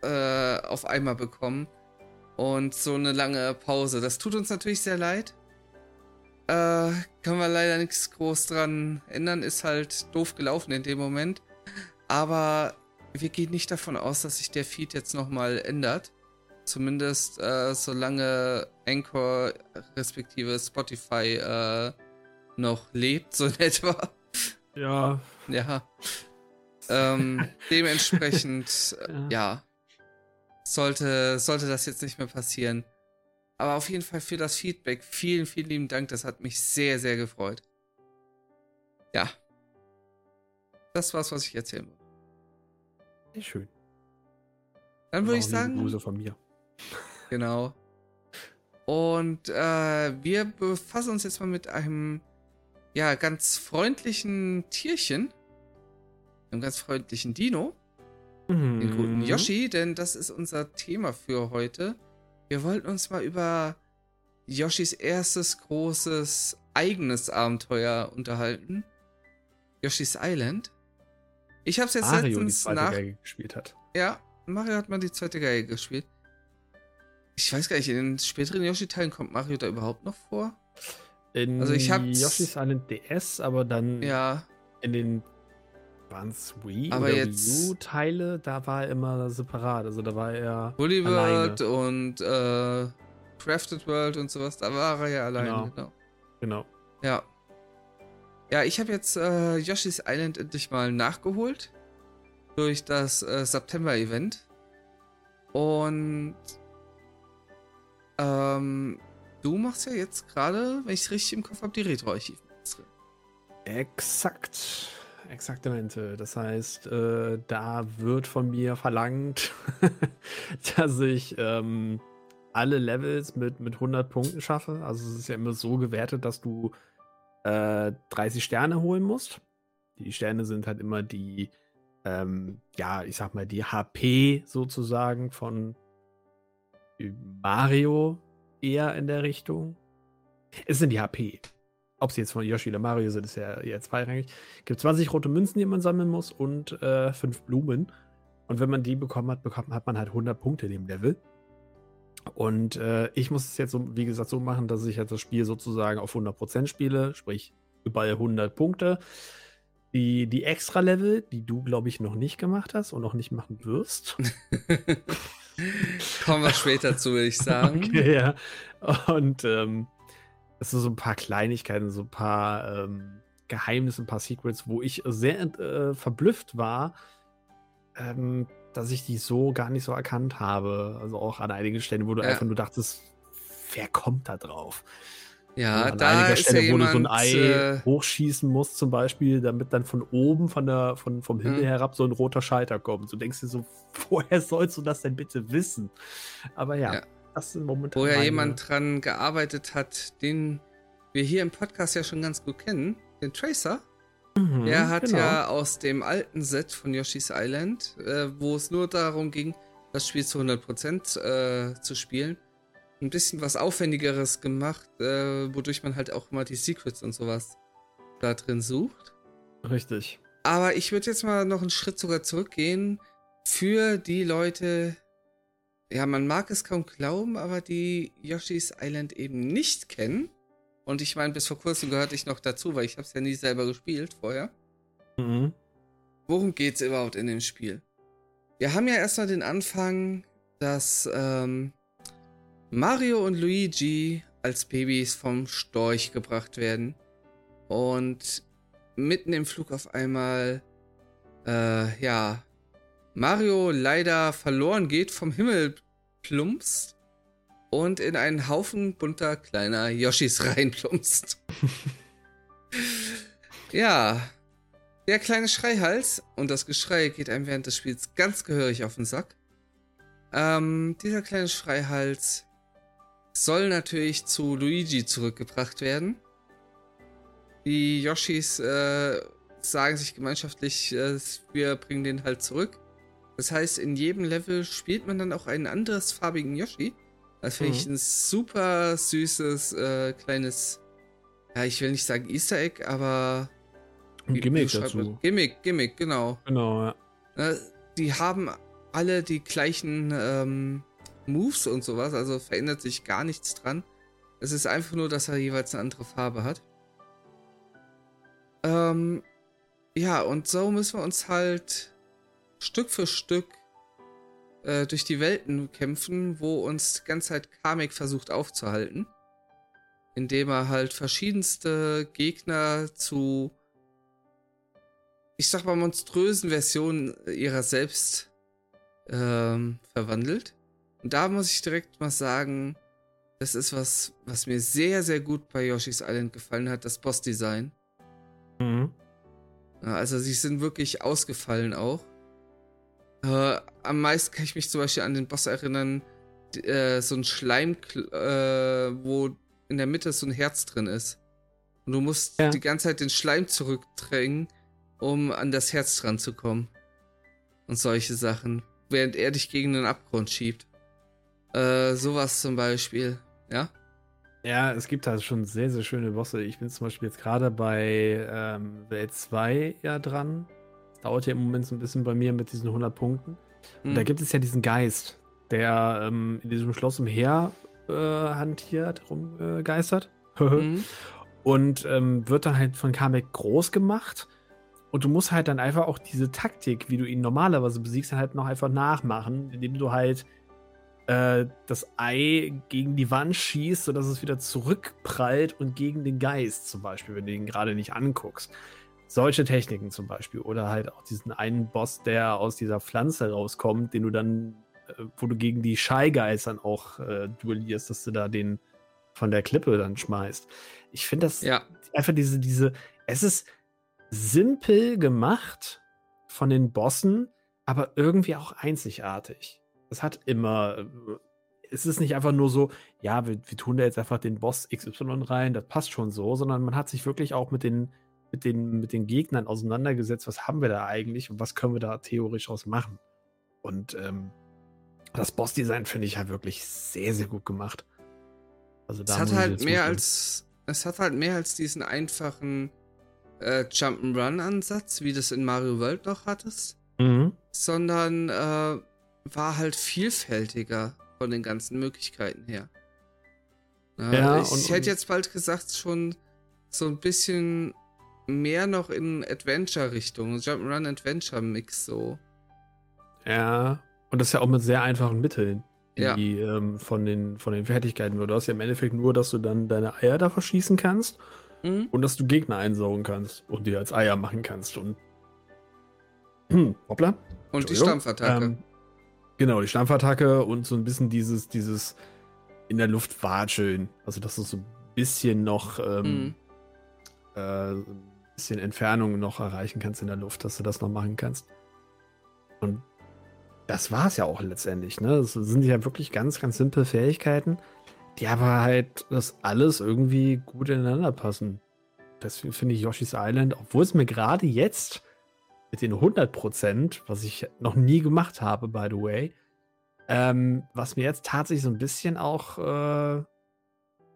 äh, auf einmal bekommen. Und so eine lange Pause. Das tut uns natürlich sehr leid. Äh, können wir leider nichts groß dran ändern. Ist halt doof gelaufen in dem Moment. Aber wir gehen nicht davon aus, dass sich der Feed jetzt nochmal ändert. Zumindest äh, solange Anchor respektive Spotify äh, noch lebt, (laughs) so in etwa. Ja. Ja. Ähm, (laughs) dementsprechend, ja. ja. Sollte, sollte das jetzt nicht mehr passieren. Aber auf jeden Fall für das Feedback vielen, vielen lieben Dank. Das hat mich sehr, sehr gefreut. Ja. Das war's, was ich erzählen wollte. Sehr schön. Dann würde ich sagen. Grüße von mir. Genau. Und äh, wir befassen uns jetzt mal mit einem ja ganz freundlichen Tierchen, einem ganz freundlichen Dino, mhm. den guten Yoshi, denn das ist unser Thema für heute. Wir wollten uns mal über Yoshis erstes großes eigenes Abenteuer unterhalten. Yoshi's Island. Ich habe es jetzt Mario letztens die zweite nach Geige gespielt hat. Ja, Mario hat mal die zweite Geige gespielt. Ich weiß gar nicht, in den späteren Yoshi-Teilen kommt Mario da überhaupt noch vor? In also ich habe Yoshi's Island DS, aber dann ja. in den es Wii aber oder Wii U Teile, da war er immer separat. Also da war er Woolly World und äh, Crafted World und sowas, da war er ja alleine. Genau. Genau. genau. Ja. Ja, ich habe jetzt äh, Yoshi's Island endlich mal nachgeholt. durch das äh, September-Event. Und ähm, du machst ja jetzt gerade, wenn ich es richtig im Kopf habe, die Retro-Archiv. Exakt. Exaktamente. Das heißt, äh, da wird von mir verlangt, (laughs) dass ich ähm, alle Levels mit, mit 100 Punkten schaffe. Also es ist ja immer so gewertet, dass du äh, 30 Sterne holen musst. Die Sterne sind halt immer die, ähm, ja, ich sag mal, die HP sozusagen von Mario eher in der Richtung. Es sind die HP. Ob sie jetzt von Yoshi oder Mario sind, ist ja eher zweirangig. Es gibt 20 rote Münzen, die man sammeln muss und äh, fünf Blumen. Und wenn man die bekommen hat, bekommt, hat man halt 100 Punkte in dem Level. Und äh, ich muss es jetzt, so, wie gesagt, so machen, dass ich halt das Spiel sozusagen auf 100% spiele, sprich überall 100 Punkte. Die, die Extra-Level, die du, glaube ich, noch nicht gemacht hast und noch nicht machen wirst. (laughs) Kommen wir später zu, würde ich sagen. (laughs) Okay, ja. Und ähm, es sind so ein paar Kleinigkeiten, so ein paar ähm, Geheimnisse, ein paar Secrets, wo ich sehr äh, verblüfft war, ähm, dass ich die so gar nicht so erkannt habe. Also auch an einigen Stellen, wo du ja. einfach nur dachtest, wer kommt da drauf? Ja, an da einiger ist Stelle, ja wo jemand, du so ein Ei äh, hochschießen musst, zum Beispiel, damit dann von oben, von der, von, vom Himmel mhm. herab, so ein roter Schalter kommt. Du denkst dir so, (laughs) woher sollst du das denn bitte wissen? Aber ja, ja. das sind momentan. Wo ja jemand dran gearbeitet hat, den wir hier im Podcast ja schon ganz gut kennen, den Tracer. Mhm, der hat genau. ja aus dem alten Set von Yoshi's Island, äh, wo es nur darum ging, das Spiel zu 100% äh, zu spielen, ein bisschen was Aufwendigeres gemacht, äh, wodurch man halt auch immer die Secrets und sowas da drin sucht. Richtig. Aber ich würde jetzt mal noch einen Schritt sogar zurückgehen für die Leute, ja, man mag es kaum glauben, aber die Yoshi's Island eben nicht kennen und ich meine, bis vor kurzem gehörte ich noch dazu, weil ich habe es ja nie selber gespielt vorher. Mhm. Worum geht es überhaupt in dem Spiel? Wir haben ja erstmal den Anfang, dass ähm, Mario und Luigi als Babys vom Storch gebracht werden und mitten im Flug auf einmal, äh, ja, Mario leider verloren geht, vom Himmel plumpst und in einen Haufen bunter kleiner Yoshis (laughs) reinplumpst. ja, der kleine Schreihals und das Geschrei geht einem während des Spiels ganz gehörig auf den Sack. Ähm, dieser kleine Schreihals soll natürlich zu Luigi zurückgebracht werden. Die Yoshis äh, sagen sich gemeinschaftlich, äh, wir bringen den halt zurück. Das heißt, in jedem Level spielt man dann auch einen anderes farbigen Yoshi. Das finde ich mhm. ein super süßes, äh, kleines, ja, ich will nicht sagen Easter Egg, aber. Ein Gimmick dazu. Gimmick, Gimmick, genau. Genau, ja. Äh, die haben alle die gleichen ähm, Moves und sowas, also verändert sich gar nichts dran. Es ist einfach nur, dass er jeweils eine andere Farbe hat. Ähm, ja, und so müssen wir uns halt Stück für Stück äh, durch die Welten kämpfen, wo uns die ganze Zeit Kamek versucht aufzuhalten. Indem er halt verschiedenste Gegner zu, ich sag mal, monströsen Versionen ihrer selbst ähm, verwandelt. Und da muss ich direkt mal sagen, das ist was, was mir sehr, sehr gut bei Yoshi's Island gefallen hat, das Bossdesign. Mhm. Also sie sind wirklich ausgefallen auch. Äh, am meisten kann ich mich zum Beispiel an den Boss erinnern, äh, so ein Schleim, äh, wo in der Mitte so ein Herz drin ist. Und du musst ja. die ganze Zeit den Schleim zurückdrängen, um an das Herz dran zu kommen. Und solche Sachen. Während er dich gegen den Abgrund schiebt. Äh, sowas zum Beispiel, ja? Ja, es gibt halt schon sehr, sehr schöne Bosse. Ich bin zum Beispiel jetzt gerade bei ähm, Welt 2 ja dran dauert ja im Moment so ein bisschen bei mir mit diesen 100 Punkten. Und mhm. da gibt es ja diesen Geist, der ähm, in diesem Schloss umher äh, hantiert, rumgeistert. Äh, mhm. (laughs) Und ähm, wird dann halt von Kamek groß gemacht. Und du musst halt dann einfach auch diese Taktik, wie du ihn normalerweise besiegst, halt noch einfach nachmachen, indem du halt äh, das Ei gegen die Wand schießt, sodass es wieder zurückprallt und gegen den Geist zum Beispiel, wenn du ihn gerade nicht anguckst. solche Techniken zum Beispiel. Oder halt auch diesen einen Boss, der aus dieser Pflanze rauskommt, den du dann, äh, wo du gegen die Shy Guys dann auch äh, duellierst, dass du da den von der Klippe dann schmeißt. Ich finde das ja. einfach diese, diese, es ist simpel gemacht von den Bossen, aber irgendwie auch einzigartig. Es hat immer, äh, es ist nicht einfach nur so, ja, wir, wir tun da jetzt einfach den Boss XY rein, das passt schon so, sondern man hat sich wirklich auch mit den, mit den, mit den Gegnern auseinandergesetzt, was haben wir da eigentlich und was können wir da theoretisch aus machen. Und ähm, das Bossdesign finde ich halt wirklich sehr, sehr gut gemacht. Also da es hat halt mehr als, es hat halt mehr als diesen einfachen äh, Jump'n'Run-Ansatz, wie das in Mario World noch hattest, mhm. sondern äh, war halt vielfältiger von den ganzen Möglichkeiten her. Ja, ja ich und, hätte jetzt bald gesagt, schon so ein bisschen mehr noch in Adventure-Richtung, Jump'n'Run Adventure-Mix so. Ja, und das ja auch mit sehr einfachen Mitteln. Ja. Die, ähm, von, den, von den Fertigkeiten. Du hast ja im Endeffekt nur, dass du dann deine Eier da verschießen kannst mhm. und dass du Gegner einsaugen kannst und die als Eier machen kannst. Und (clears throat) hoppla. Und die Stampfattacke. Ähm, Genau, die Stampfattacke und so ein bisschen dieses, dieses in der Luft watscheln. Also, dass du so ein bisschen noch, ähm, mhm. äh, ein bisschen Entfernung noch erreichen kannst in der Luft, dass du das noch machen kannst. Und das war es ja auch letztendlich, ne? Das sind ja wirklich ganz, ganz simple Fähigkeiten, die aber halt das alles irgendwie gut ineinander passen. Deswegen finde ich Yoshi's Island, obwohl es mir gerade jetzt mit den 100%, was ich noch nie gemacht habe, by the way, ähm, was mir jetzt tatsächlich so ein bisschen auch äh,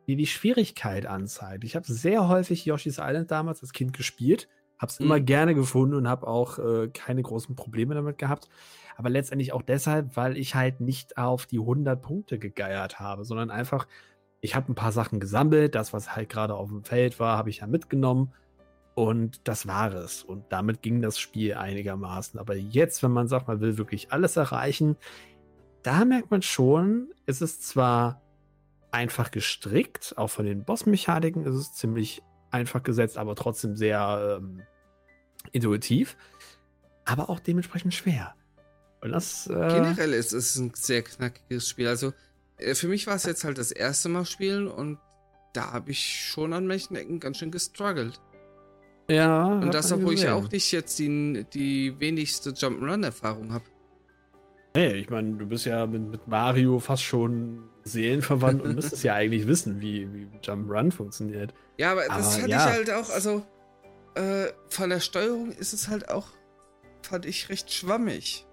wie die Schwierigkeit anzeigt. Ich habe sehr häufig Yoshi's Island damals als Kind gespielt, habe es mhm. immer gerne gefunden und habe auch äh, keine großen Probleme damit gehabt. Aber letztendlich auch deshalb, weil ich halt nicht auf die 100 Punkte gegeiert habe, sondern einfach, ich habe ein paar Sachen gesammelt. Das, was halt gerade auf dem Feld war, habe ich ja mitgenommen und das war es. Und damit ging das Spiel einigermaßen. Aber jetzt, wenn man sagt, man will wirklich alles erreichen, da merkt man schon, es ist zwar einfach gestrickt, auch von den Bossmechaniken ist es ziemlich einfach gesetzt, aber trotzdem sehr ähm, intuitiv, aber auch dementsprechend schwer. Und das, äh Generell ist es ein sehr knackiges Spiel. Also äh, für mich war es jetzt halt das erste Mal spielen und da habe ich schon an manchen Ecken ganz schön gestruggelt. Ja. Und das, obwohl ich auch nicht jetzt die, die wenigste Jump'n'Run-Erfahrung habe. Hey, ich meine, du bist ja mit, mit, Mario fast schon seelenverwandt und müsstest ja (laughs) eigentlich wissen, wie, wie Jump'n'Run funktioniert. Ja, aber das aber, fand ja. ich halt auch, also äh, von der Steuerung ist es halt auch, fand ich recht schwammig.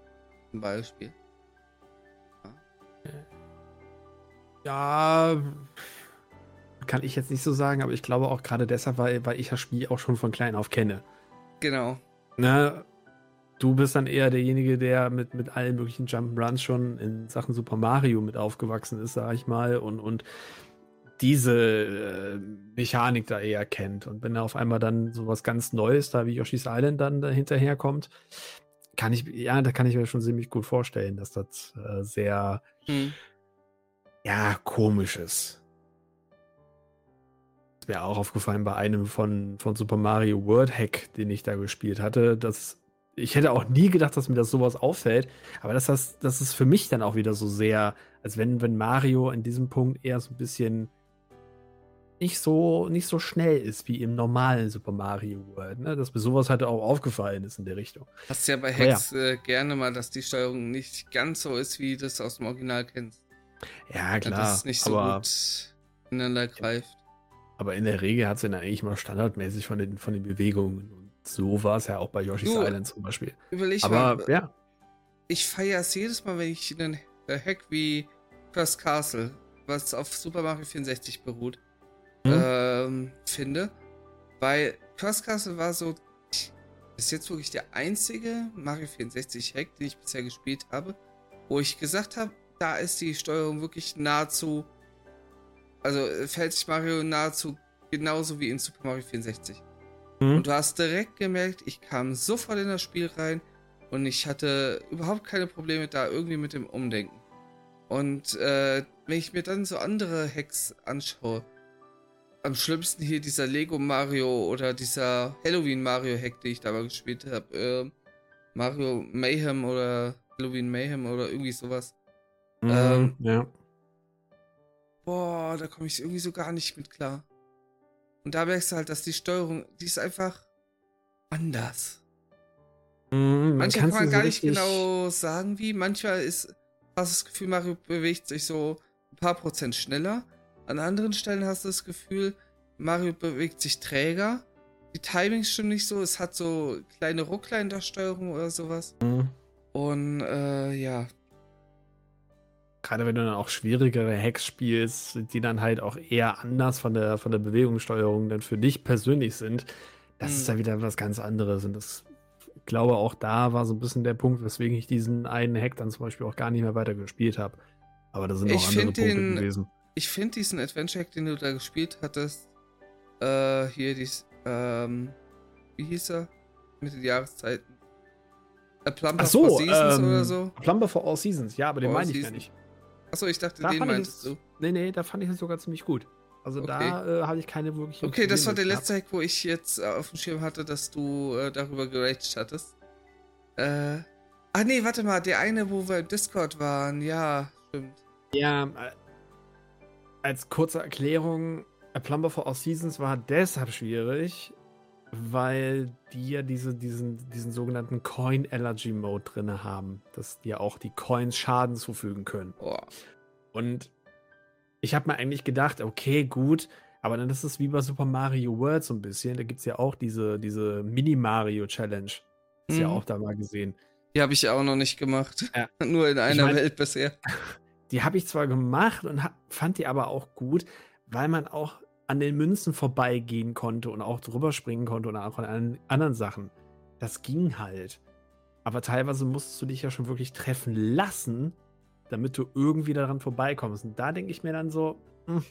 Zum Beispiel. Ja. ja kann ich jetzt nicht so sagen, aber ich glaube auch gerade deshalb, weil, weil ich das Spiel auch schon von klein auf kenne. Genau. Na, du bist dann eher derjenige, der mit, mit allen möglichen Jump'n'Runs schon in Sachen Super Mario mit aufgewachsen ist, sag ich mal, und, und diese äh, Mechanik da eher kennt. Und wenn er auf einmal dann sowas ganz Neues da wie Yoshi's Island dann dahinterher kommt, kann ich, ja, da kann ich mir schon ziemlich gut vorstellen, dass das äh, sehr, hm. ja, komisch ist ist mir auch aufgefallen bei einem von, von Super Mario World Hack, den ich da gespielt hatte, dass ich hätte auch nie gedacht, dass mir das sowas auffällt, aber das, das, das ist für mich dann auch wieder so sehr, als wenn, wenn Mario in diesem Punkt eher so ein bisschen nicht so, nicht so schnell ist wie im normalen Super Mario World. Ne? Dass mir sowas halt auch aufgefallen ist in der Richtung. Hast ja bei Hacks ja. Äh, gerne mal, dass die Steuerung nicht ganz so ist, wie du das aus dem Original kennst. Ja, klar. Dass es nicht so gut ineinander greift. Aber in der Regel hat es dann eigentlich mal standardmäßig von den, von den Bewegungen. Und so war es ja auch bei Yoshi's du, Island zum Beispiel. Überleg Aber, mal, ja. Ich feiere es jedes Mal, wenn ich einen Hack wie First Castle, was auf Super Mario 64 beruht, hm? ähm, finde. Weil First Castle war so ist jetzt wirklich der einzige Mario 64 Hack, den ich bisher gespielt habe, wo ich gesagt habe, da ist die Steuerung wirklich nahezu also äh, fällt sich Mario nahezu genauso wie in Super Mario 64. Mhm. Und du hast direkt gemerkt, ich kam sofort in das Spiel rein und ich hatte überhaupt keine Probleme da irgendwie mit dem Umdenken. Und äh, wenn ich mir dann so andere Hacks anschaue, am schlimmsten hier dieser Lego Mario oder dieser Halloween Mario Hack, den ich da mal gespielt habe. Äh, Mario Mayhem oder Halloween Mayhem oder irgendwie sowas. Mhm, ähm, ja. Boah, da komme ich irgendwie so gar nicht mit klar. Und da merkst du halt, dass die Steuerung, die ist einfach anders. Mhm, Manchmal kann man gar nicht genau sagen, wie. Manchmal ist, hast du das Gefühl, Mario bewegt sich so ein paar Prozent schneller. An anderen Stellen hast du das Gefühl, Mario bewegt sich träger. Die Timings stimmen nicht so. Es hat so kleine Ruckler in der Steuerung oder sowas. Mhm. Und äh, ja. Gerade wenn du dann auch schwierigere Hacks spielst, die dann halt auch eher anders von der, von der Bewegungssteuerung dann für dich persönlich sind, das mhm. ist dann wieder was ganz anderes. Und das, ich glaube, auch da war so ein bisschen der Punkt, weswegen ich diesen einen Hack dann zum Beispiel auch gar nicht mehr weiter gespielt habe. Aber da sind auch andere Punkte den, gewesen. Ich finde diesen Adventure Hack, den du da gespielt hattest, äh, hier dies, ähm, wie hieß er? Mit den Jahreszeiten. A Plumber so, for Seasons ähm, oder so? Plumber for All Seasons, ja, aber den meine ich ja nicht. Achso, ich dachte, da den meintest du. Nee, nee, da fand ich es sogar ziemlich gut. Also okay. da äh, hatte ich keine wirklich. Okay, das war der letzte Hack, wo ich jetzt äh, auf dem Schirm hatte, dass du äh, darüber geraged hattest. Äh. Ah nee, warte mal, der eine, wo wir im Discord waren, ja, stimmt. Ja, äh, als kurze Erklärung, A Plumber for All Seasons war deshalb schwierig, weil die ja diese, diesen, diesen sogenannten Coin Allergy Mode drin haben, dass die ja auch die Coins Schaden zufügen können. Oh. Und ich habe mir eigentlich gedacht, okay, gut, aber dann ist es wie bei Super Mario World so ein bisschen. Da gibt es ja auch diese, diese Mini-Mario-Challenge. Ist mhm. ja auch da mal gesehen. Die habe ich auch noch nicht gemacht. Ja. (laughs) Nur in einer ich mein, Welt bisher. (laughs) Die habe ich zwar gemacht und fand die aber auch gut, weil man auch an den Münzen vorbeigehen konnte und auch drüber springen konnte und auch an anderen Sachen. Das ging halt. Aber teilweise musstest du dich ja schon wirklich treffen lassen, damit du irgendwie daran vorbeikommst. Und da denke ich mir dann so, hm,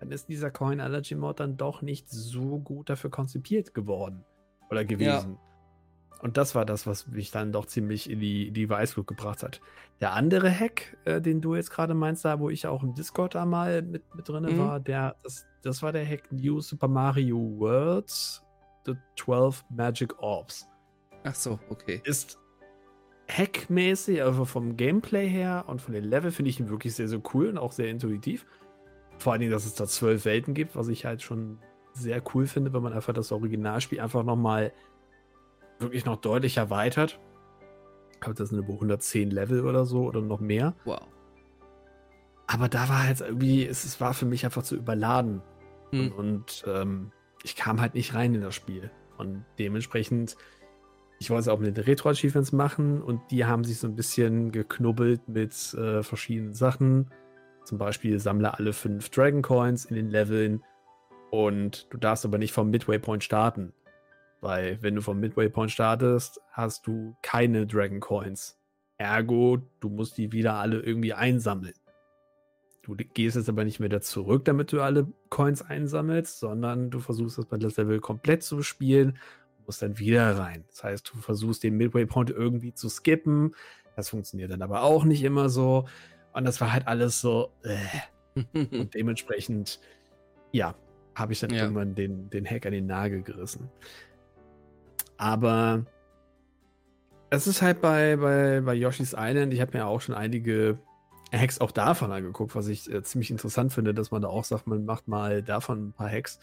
dann ist dieser Coin Allergy Mode dann doch nicht so gut dafür konzipiert geworden oder gewesen. Ja. Und das war das, was mich dann doch ziemlich in die, die Weißglut gebracht hat. Der andere Hack, äh, den du jetzt gerade meinst, da wo ich auch im Discord da mal mit, mit drin mhm. war, der, das, das war der Hack New Super Mario Worlds The 12 Magic Orbs. Ach so, okay. Ist hackmäßig, also vom Gameplay her und von den Level finde ich ihn wirklich sehr, sehr cool und auch sehr intuitiv. Vor allen Dingen, dass es da zwölf Welten gibt, was ich halt schon sehr cool finde, wenn man einfach das Originalspiel einfach nochmal wirklich noch deutlich erweitert. Ich glaube, das sind über 110 Level oder so oder noch mehr. Wow. Aber da war halt irgendwie, es war für mich einfach zu überladen. Hm. Und, und ähm, ich kam halt nicht rein in das Spiel. Und dementsprechend, ich wollte es auch mit den Retro-Achievements machen und die haben sich so ein bisschen geknubbelt mit äh, verschiedenen Sachen. Zum Beispiel sammle alle fünf Dragon Coins in den Leveln und du darfst aber nicht vom Midway Point starten. Weil wenn du vom Midway Point startest, hast du keine Dragon Coins. Ergo, du musst die wieder alle irgendwie einsammeln. Du gehst jetzt aber nicht mehr da zurück, damit du alle Coins einsammelst, sondern du versuchst das bei das Level komplett zu spielen und musst dann wieder rein. Das heißt, du versuchst den Midway Point irgendwie zu skippen. Das funktioniert dann aber auch nicht immer so. Und das war halt alles so. Äh. (laughs) und dementsprechend, ja, habe ich dann ja. irgendwann den, den Hack an den Nagel gerissen. Aber es ist halt bei, bei, bei Yoshi's Island, ich habe mir auch schon einige Hacks auch davon angeguckt, was ich äh, ziemlich interessant finde, dass man da auch sagt, man macht mal davon ein paar Hacks.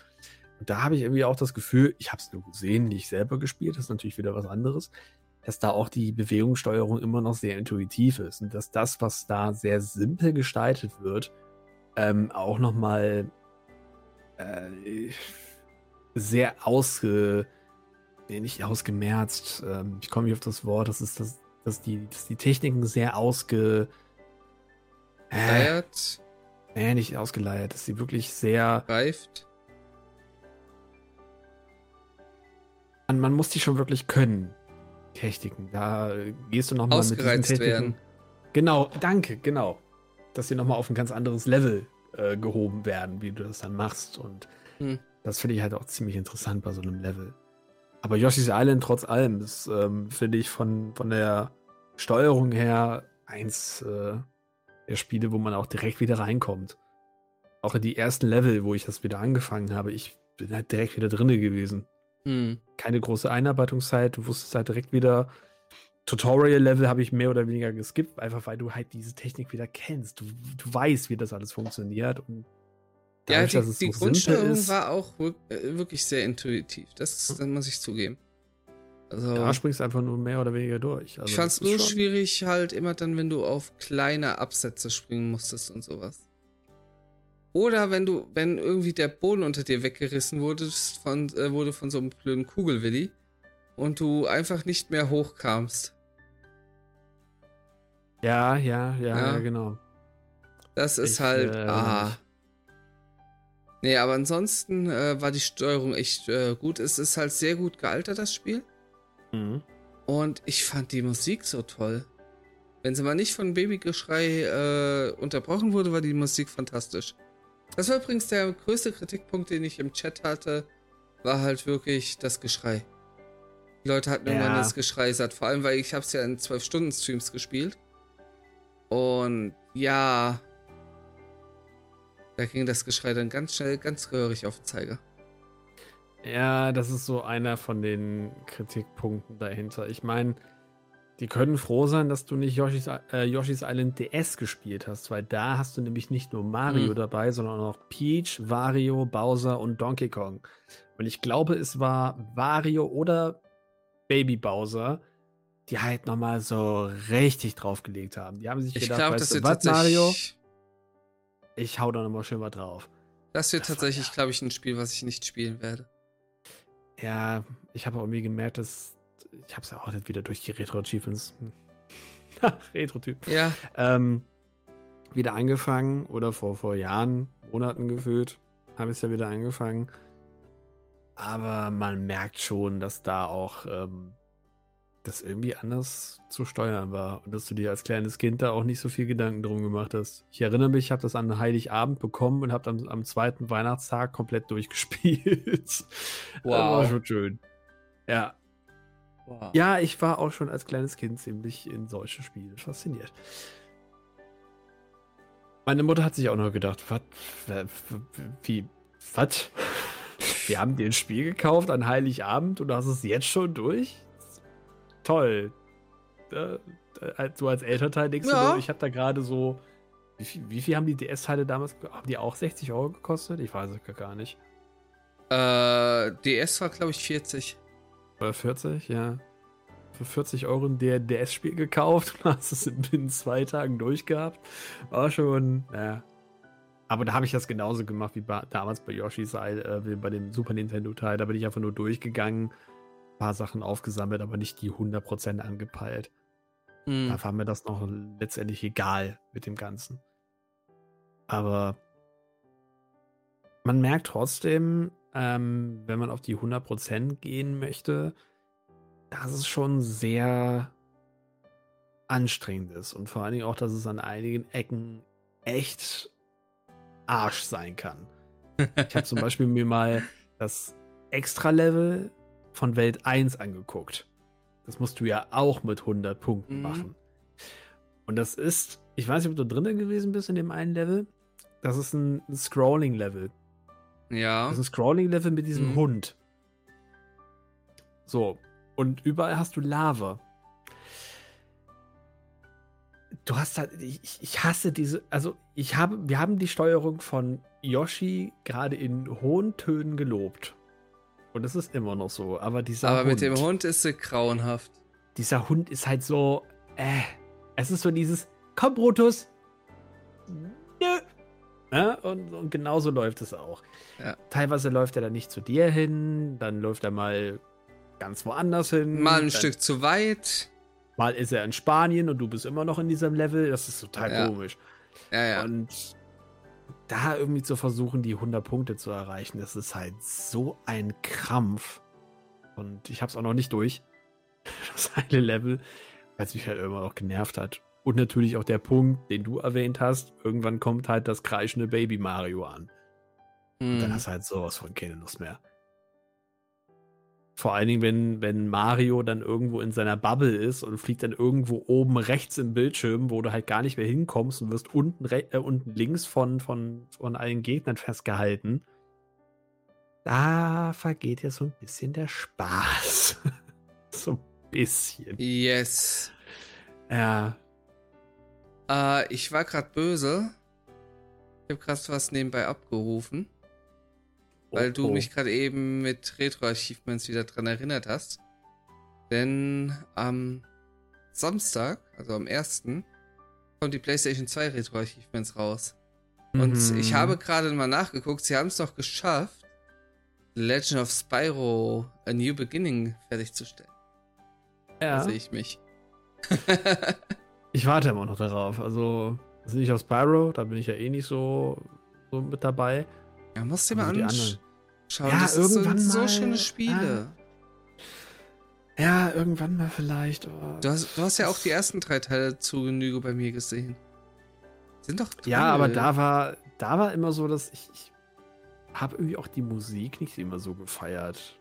Und da habe ich irgendwie auch das Gefühl, ich habe es nur gesehen, nicht selber gespielt, das ist natürlich wieder was anderes, dass da auch die Bewegungssteuerung immer noch sehr intuitiv ist und dass das, was da sehr simpel gestaltet wird, ähm, auch nochmal äh, sehr ausge nicht ausgemerzt, ähm, ich komme nicht auf das Wort, das ist das, dass die, dass die Techniken sehr ausge. Äh, Nee, nicht ausgeleiert, dass sie wirklich sehr. Reift. Man, man muss die schon wirklich können. Techniken. Da gehst du nochmal mit diesen Techniken. Werden. Genau, danke, genau. Dass sie nochmal auf ein ganz anderes Level äh, gehoben werden, wie du das dann machst. Und hm. das finde ich halt auch ziemlich interessant bei so einem Level. Aber Yoshi's Island trotz allem ist, ähm, finde ich, von, von der Steuerung her eins äh, der Spiele, wo man auch direkt wieder reinkommt. auch in die ersten Level, wo ich das wieder angefangen habe, ich bin halt direkt wieder drinne gewesen. Mhm. Keine große Einarbeitungszeit, du wusstest halt direkt wieder, Tutorial-Level habe ich mehr oder weniger geskippt, einfach weil du halt diese Technik wieder kennst. Du, du weißt, wie das alles funktioniert. Und dadurch, ja, die, die so Grundsteuerung ist, war auch äh, wirklich sehr intuitiv. Das, das muss ich zugeben. Also, da springst du einfach nur mehr oder weniger durch. Also, ich fand es nur schwierig, halt immer dann, wenn du auf kleine Absätze springen musstest und sowas. Oder wenn du, wenn irgendwie der Boden unter dir weggerissen wurde von, äh, wurde von so einem blöden Kugelwilli und du einfach nicht mehr hochkamst. Ja, ja, ja, ja, genau. Das ist ich, halt. Äh, ah. Nee, aber ansonsten äh, war die Steuerung echt äh, gut. Es ist halt sehr gut gealtert, das Spiel. Mhm. Und ich fand die Musik so toll. Wenn sie mal nicht von Babygeschrei äh, unterbrochen wurde, war die Musik fantastisch. Das war übrigens der größte Kritikpunkt, den ich im Chat hatte, war halt wirklich das Geschrei. Die Leute hatten ja. irgendwann das Geschrei satt. Vor allem, weil ich habe es ja in 12-Stunden-Streams gespielt. Und ja, da ging das Geschrei dann ganz schnell, ganz gehörig auf den Zeiger. Ja, das ist so einer von den Kritikpunkten dahinter. Ich meine, die können froh sein, dass du nicht Yoshi's, äh, Yoshi's Island DS gespielt hast, weil da hast du nämlich nicht nur Mario mhm. dabei, sondern auch Peach, Wario, Bowser und Donkey Kong. Und ich glaube, es war Wario oder Baby Bowser, die halt nochmal so richtig draufgelegt haben. Die haben sich ich gedacht, glaub, weißt was, Mario? Ich hau da nochmal schön mal drauf. Das wird das tatsächlich, glaube ich, ein Spiel, was ich nicht spielen werde. Ja, ich habe irgendwie gemerkt, dass ich habe es ja auch nicht wieder durch die Retro-Achievements. (laughs) Retro-Typ. Ja. Ähm, wieder angefangen oder vor, vor Jahren, Monaten gefühlt, habe ich es ja wieder angefangen. Aber man merkt schon, dass da auch ähm, das irgendwie anders zu steuern war und dass du dir als kleines Kind da auch nicht so viel Gedanken drum gemacht hast. Ich erinnere mich, ich habe das an Heiligabend bekommen und habe am, am zweiten Weihnachtstag komplett (laughs) durchgespielt. Wow. Das war schon schön. Ja. Wow. Ja, ich war auch schon als kleines Kind ziemlich in solche Spiele fasziniert. Meine Mutter hat sich auch noch gedacht, was, wie, was? Wir haben dir ein Spiel gekauft an Heiligabend und du hast es jetzt schon durch? Toll. Du als Elternteil denkst ja. du, ich habe da gerade so. Wie viel, wie viel, haben die DS-Teile damals? Haben die auch 60 Euro gekostet? Ich weiß es gar nicht. Äh, DS war, glaube ich, 40. Oder 40, ja. Für 40 Euro ein DS-Spiel gekauft und (laughs) hast es in zwei Tagen durchgehabt. War schon, naja, aber da habe ich das genauso gemacht wie bei, damals bei Yoshi's äh, bei dem Super Nintendo-Teil. Da bin ich einfach nur durchgegangen, paar Sachen aufgesammelt, aber nicht die 100% angepeilt. Mhm. Da war mir das noch letztendlich egal mit dem Ganzen. Aber man merkt trotzdem, ähm, wenn man auf die 100% gehen möchte, dass es schon sehr anstrengend ist. Und vor allen Dingen auch, dass es an einigen Ecken echt Arsch sein kann. Ich habe zum (laughs) Beispiel mir mal das Extra-Level von Welt 1 angeguckt. Das musst du ja auch mit 100 Punkten mhm. machen. Und das ist, ich weiß nicht, ob du drinnen gewesen bist in dem einen Level. Das ist ein, Scrolling-Level. Ja. Das ist ein Scrolling-Level mit diesem mhm. Hund. So. Und überall hast du Lava du hast halt, ich, ich hasse diese, also ich habe, wir haben die Steuerung von Yoshi gerade in hohen Tönen gelobt. Und das ist immer noch so. Aber dieser Aber Hund, mit dem Hund ist sie grauenhaft. Dieser Hund ist halt so, äh, es ist so dieses, komm Brutus. Nö. Ja, und, und genauso läuft es auch. Ja. Teilweise läuft er dann nicht zu dir hin, dann läuft er mal ganz woanders hin. Mal ein Stück zu weit. Mal ist er in Spanien und du bist immer noch in diesem Level. Das ist total ja. komisch. Ja, ja. Und da irgendwie zu versuchen, die 100 Punkte zu erreichen, das ist halt so ein Krampf. Und ich habe es auch noch nicht durch. (laughs) Das eine Level, weil es mich halt immer noch genervt hat. Und natürlich auch der Punkt, den du erwähnt hast. Irgendwann kommt halt das kreischende Baby Mario an. Mm. Und dann mhm. hast du halt sowas von keine Lust mehr. Vor allen Dingen, wenn, wenn Mario dann irgendwo in seiner Bubble ist und fliegt dann irgendwo oben rechts im Bildschirm, wo du halt gar nicht mehr hinkommst und wirst unten, äh, unten links von, von, von allen Gegnern festgehalten. Da vergeht ja so ein bisschen der Spaß. (laughs) so ein bisschen. Yes. Ja. Äh, ich war gerade böse. Ich habe gerade was nebenbei abgerufen. Weil oh, du oh. mich gerade eben mit Retro-Achievements wieder dran erinnert hast. Denn am Samstag, also am 1., kommt die PlayStation 2 Retro-Achievements raus. Mhm. Und ich habe gerade mal nachgeguckt, sie haben es doch geschafft, Legend of Spyro A New Beginning fertigzustellen. Ja. Da sehe ich mich. (laughs) ich warte immer noch darauf. Also, das ist nicht auf Spyro, da bin ich ja eh nicht so, so mit dabei. Ja, musst du dir mal anschauen. Ja, das irgendwann sind so, schöne Spiele. Ja. ja. irgendwann mal vielleicht. Oh. Du, hast, du hast ja auch die ersten drei Teile zu Genüge bei mir gesehen. Sind doch toll. Ja, aber da war, da war immer so, dass ich, ich habe irgendwie auch die Musik nicht immer so gefeiert.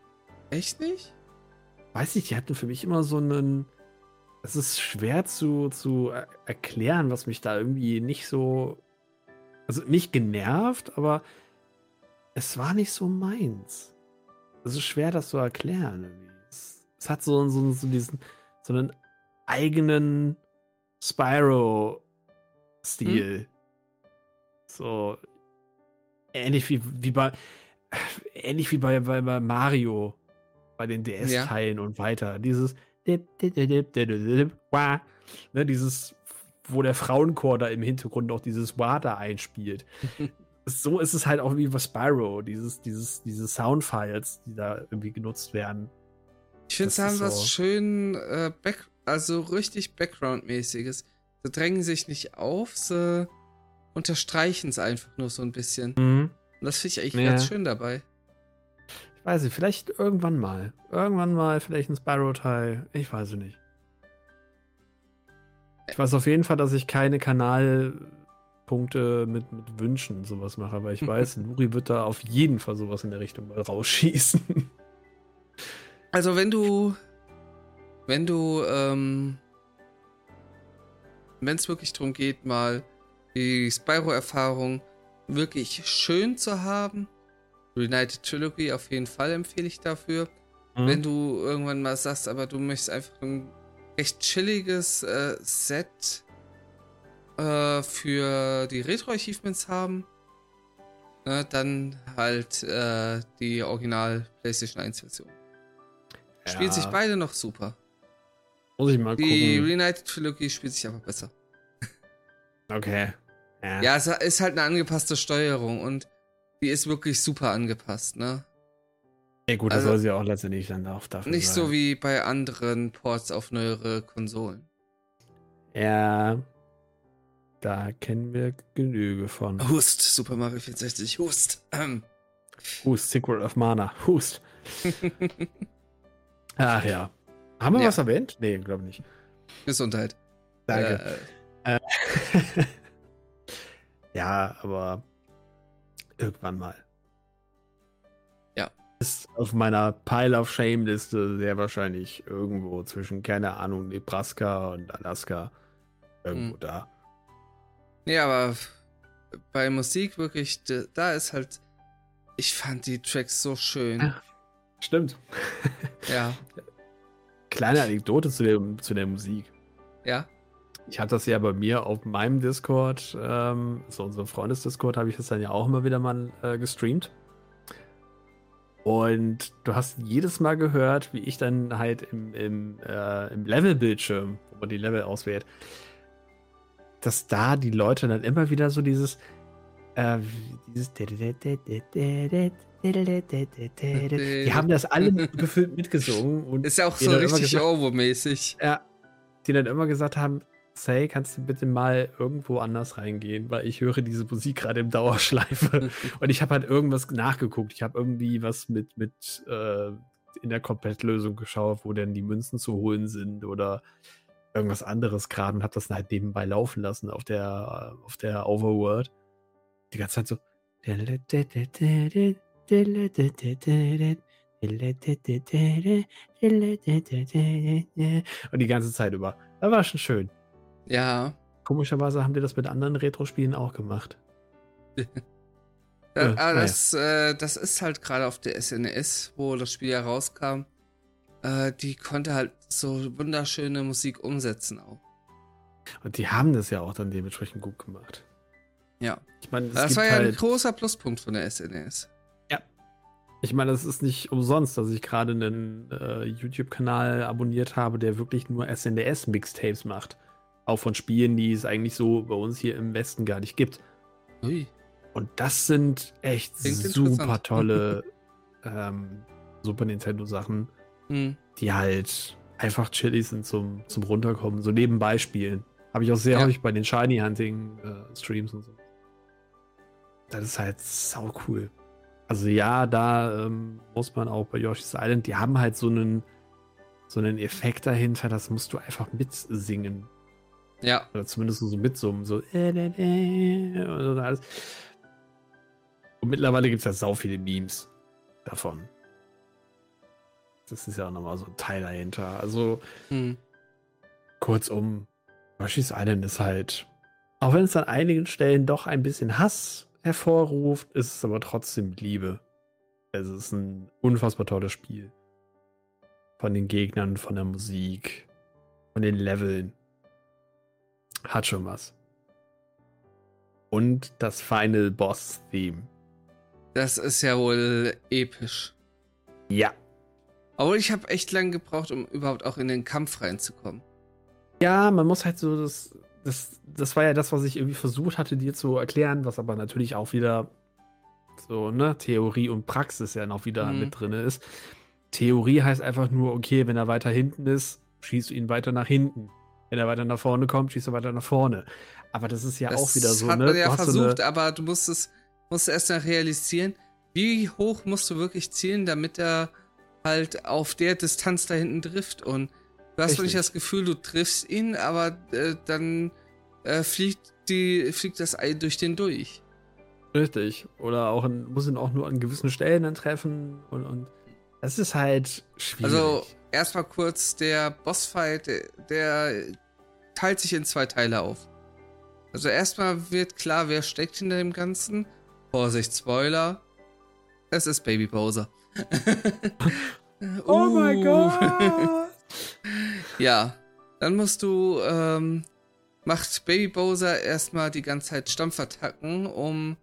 Echt nicht? Weiß nicht, die hatten für mich immer so einen. Es ist schwer zu, zu erklären, was mich da irgendwie nicht so. Also nicht genervt, aber es war nicht so meins. Es ist schwer, das zu erklären. Es, es hat so, so, so diesen, so einen eigenen Spyro-Stil. Hm? So ähnlich wie, wie bei ähnlich wie bei, bei, bei Mario bei den DS-Teilen ja. und weiter. Dieses ne, dieses, wo der Frauenchor da im Hintergrund auch dieses Wah da einspielt. (laughs) so ist es halt auch wie bei Spyro, dieses, dieses, diese Soundfiles, die da irgendwie genutzt werden. Ich finde, sie haben so. was schön, äh, back, also richtig Background-mäßiges. Sie drängen sich nicht auf, sie unterstreichen es einfach nur so ein bisschen. Mhm. Und das finde ich eigentlich ja. ganz schön dabei. Ich weiß nicht, vielleicht irgendwann mal. Irgendwann mal vielleicht ein Spyro-Teil. Ich weiß es nicht. Ich weiß auf jeden Fall, dass ich keine Kanal Punkte mit, mit Wünschen sowas mache, aber ich weiß, Nuri wird da auf jeden Fall sowas in der Richtung mal rausschießen. (laughs) Also wenn du, wenn du, ähm, wenn es wirklich darum geht, mal die Spyro-Erfahrung wirklich schön zu haben, United Trilogy auf jeden Fall empfehle ich dafür. Mhm. Wenn du irgendwann mal sagst, aber du möchtest einfach ein recht chilliges äh, Set äh, für die Retro-Achievements haben, ne, dann halt äh, die Original PlayStation 1 Version. Ja. Spielt sich beide noch super. Muss ich mal die gucken. Die Reunited Trilogy spielt sich aber besser. (laughs) Okay. Ja. ja, es ist halt eine angepasste Steuerung und die ist wirklich super angepasst, ne? Ja gut, das also, soll sie auch letztendlich dann auch dafür Nicht sein. so wie bei anderen Ports auf neuere Konsolen. Ja, da kennen wir Genüge von. Hust, Super Mario 64, Hust. Ähm. Hust, Secret of Mana, Hust. (laughs) Ach ja. Haben wir ja. was erwähnt? Nee, glaube nicht. Gesundheit. Danke. Äh, äh. (laughs) ja, aber irgendwann mal. Ja. Ist auf meiner Pile of Shame-Liste sehr wahrscheinlich irgendwo zwischen, keine Ahnung, Nebraska und Alaska. Irgendwo hm. da. Nee, aber bei Musik wirklich, da ist halt. Ich fand die Tracks so schön. Ach, stimmt. (laughs) Ja. Kleine Anekdote zu der, zu der Musik. Ja. Ich hatte das ja bei mir auf meinem Discord, ähm, so unserem Freundesdiscord, habe ich das dann ja auch immer wieder mal äh, gestreamt. Und du hast jedes Mal gehört, wie ich dann halt im, im, äh, im Level-Bildschirm, wo man die Level auswählt, dass da die Leute dann immer wieder so dieses, äh, dieses (laughs) die haben das alle (laughs) gefühlt mitgesungen. Und ist ja auch so richtig Ovo-mäßig. Ja, die dann immer gesagt haben, Say, kannst du bitte mal irgendwo anders reingehen, weil ich höre diese Musik gerade im Dauerschleife. (laughs) und ich habe halt irgendwas nachgeguckt. Ich habe irgendwie was mit, mit äh, in der Komplettlösung geschaut, wo denn die Münzen zu holen sind oder irgendwas anderes gerade und habe das halt nebenbei laufen lassen auf der, auf der Overworld. Die ganze Zeit so. Und die ganze Zeit über. Das war schon schön. Ja. Komischerweise haben die das mit anderen Retro-Spielen auch gemacht. (laughs) ja, äh, das, äh, das ist halt gerade auf der SNES, wo das Spiel ja rauskam. Äh, die konnte halt so wunderschöne Musik umsetzen auch. Und die haben das ja auch dann dementsprechend gut gemacht. Ja. Ich meine, das war ja halt ein großer Pluspunkt von der SNES. Ja. Ich meine, es ist nicht umsonst, dass ich gerade einen äh, YouTube-Kanal abonniert habe, der wirklich nur SNES-Mixtapes macht. Auch von Spielen, die es eigentlich so bei uns hier im Westen gar nicht gibt. Ui. Und das sind echt Klingt super tolle (laughs) ähm, Super Nintendo-Sachen, hm. die halt einfach chillig sind zum, zum Runterkommen, so nebenbei spielen. Habe ich auch sehr ja. häufig bei den Shiny Hunting äh, Streams und so. Das ist halt sau cool. Also ja, da ähm, muss man auch bei Yoshi's Island, die haben halt so einen so einen Effekt dahinter, das musst du einfach mitsingen. Ja. Oder zumindest so mitsummen, so äh, äh, äh, und alles. Und mittlerweile gibt es ja sau viele Memes davon. Das ist ja auch nochmal so ein Teil dahinter. Also, hm. kurzum, Yoshi's Island ist halt, auch wenn es an einigen Stellen doch ein bisschen Hass hervorruft, ist es aber trotzdem Liebe. Es ist ein unfassbar tolles Spiel. Von den Gegnern, von der Musik, von den Leveln. Hat schon was. Und das Final Boss Theme. Das ist ja wohl episch. Ja. Aber ich habe echt lange gebraucht, um überhaupt auch in den Kampf reinzukommen. Ja, man muss halt so das. Das, das war ja das, was ich irgendwie versucht hatte, dir zu erklären, was aber natürlich auch wieder so, ne, Theorie und Praxis ja noch wieder mhm. mit drin ist. Theorie heißt einfach nur, okay, wenn er weiter hinten ist, schießt du ihn weiter nach hinten. Wenn er weiter nach vorne kommt, schießt er weiter nach vorne. Aber das ist ja das auch wieder so. Das hat man ne? ja versucht, so aber du musst es musst erst mal realisieren, wie hoch musst du wirklich zielen, damit er halt auf der Distanz da hinten trifft. Und du hast nicht das Gefühl, du triffst ihn, aber äh, dann äh, fliegt, die, fliegt das Ei durch den durch. Richtig. Oder auch in, muss ihn auch nur an gewissen Stellen dann treffen und, und das ist halt schwierig. Also erstmal kurz, der Bossfight, der, der teilt sich in zwei Teile auf. Also erstmal wird klar, wer steckt hinter dem Ganzen. Vorsicht, Spoiler. Es ist Baby Bowser. (laughs) oh uh. mein Gott! (laughs) ja, dann musst du, ähm, macht Baby Bowser erstmal die ganze Zeit Stampfattacken, um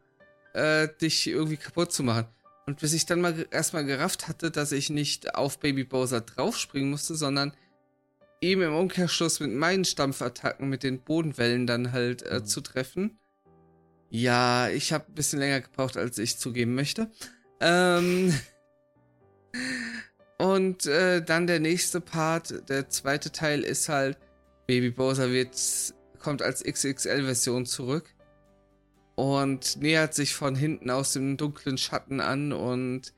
äh, dich irgendwie kaputt zu machen. Und bis ich dann mal erstmal gerafft hatte, dass ich nicht auf Baby Bowser draufspringen musste, sondern ihm im Umkehrschluss mit meinen Stampfattacken mit den Bodenwellen dann halt äh, mhm. zu treffen. Ja, ich habe ein bisschen länger gebraucht, als ich zugeben möchte. Ähm, (laughs) und äh, dann der nächste Part, der zweite Teil ist halt, Baby Bowser wird, kommt als XXL-Version zurück und nähert sich von hinten aus dem dunklen Schatten an und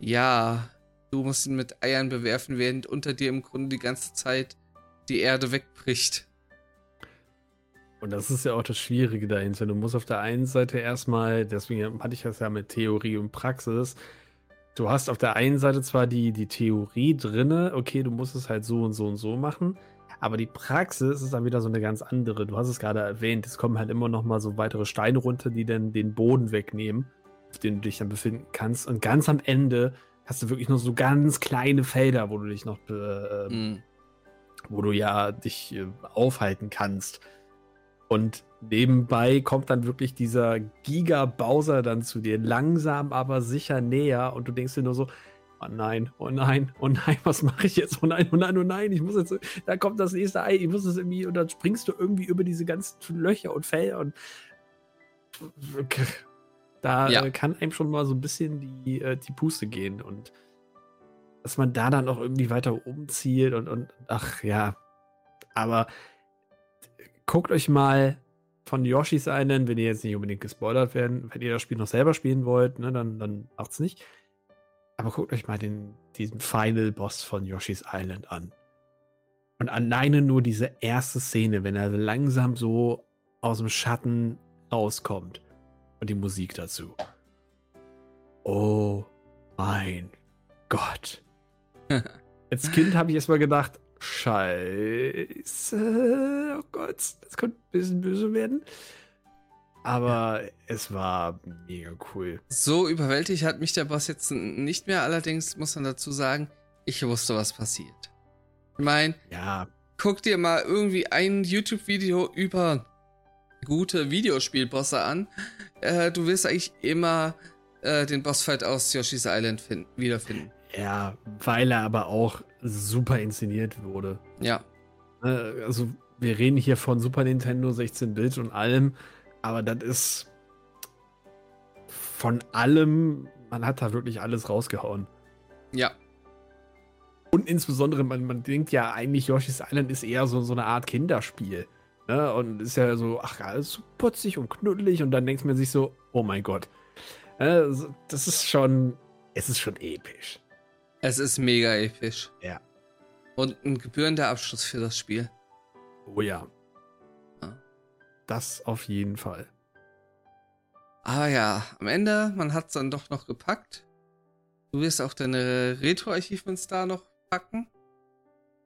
ja, du musst ihn mit Eiern bewerfen, während unter dir im Grunde die ganze Zeit die Erde wegbricht. Und das ist ja auch das Schwierige dahinter. Du musst auf der einen Seite erstmal, deswegen hatte ich das ja mit Theorie und Praxis, du hast auf der einen Seite zwar die, die Theorie drinne, okay, du musst es halt so und so und so machen, aber die Praxis ist dann wieder so eine ganz andere. Du hast es gerade erwähnt, es kommen halt immer noch mal so weitere Steine runter, die dann den Boden wegnehmen, auf dem du dich dann befinden kannst. Und ganz am Ende hast du wirklich nur so ganz kleine Felder, wo du dich noch, äh, mhm. wo du ja dich äh, aufhalten kannst. Und nebenbei kommt dann wirklich dieser Giga-Bowser dann zu dir, langsam aber sicher näher. Und du denkst dir nur so, oh nein, oh nein, oh nein, was mache ich jetzt? Oh nein, oh nein, oh nein, ich muss jetzt, da kommt das nächste Ei, ich muss es irgendwie, und dann springst du irgendwie über diese ganzen Löcher und Felder und da ja. kann einem schon mal so ein bisschen die, äh, die Puste gehen und dass man da dann auch irgendwie weiter umzielt und, und ach ja, aber guckt euch mal von Yoshi's Island, wenn ihr jetzt nicht unbedingt gespoilert werden, wenn ihr das Spiel noch selber spielen wollt, ne, dann, dann macht's nicht. Aber guckt euch mal den, diesen Final Boss von Yoshi's Island an. Und alleine nur diese erste Szene, wenn er langsam so aus dem Schatten rauskommt. Und die Musik dazu. Oh mein Gott. (laughs) Als Kind habe ich erstmal gedacht, Scheiße, oh Gott, das könnte ein bisschen böse werden. Aber es war mega cool. So überwältigt hat mich der Boss jetzt nicht mehr. Allerdings muss man dazu sagen, ich wusste, was passiert. Ich meine, ja. guck dir mal irgendwie ein YouTube-Video über gute Videospielbosse an. Äh, du wirst eigentlich immer äh, den Bossfight aus Yoshi's Island finden, wiederfinden. Ja, weil er aber auch super inszeniert wurde. Ja. Ne, also, wir reden hier von Super Nintendo 16-Bit und allem, aber das ist von allem, man hat da wirklich alles rausgehauen. Ja. Und insbesondere, man, man denkt ja eigentlich, Yoshi's Island ist eher so, so eine Art Kinderspiel. Ne? Und ist ja so, ach, alles so putzig und knuddelig. Und dann denkt man sich so, oh mein Gott. Äh, das ist schon, es ist schon episch. Es ist mega episch. Ja. Und ein gebührender Abschluss für das Spiel. Oh ja. ja. Das auf jeden Fall. Aber ja, am Ende, man hat es dann doch noch gepackt. Du wirst auch deine Retro-Achievements da noch packen.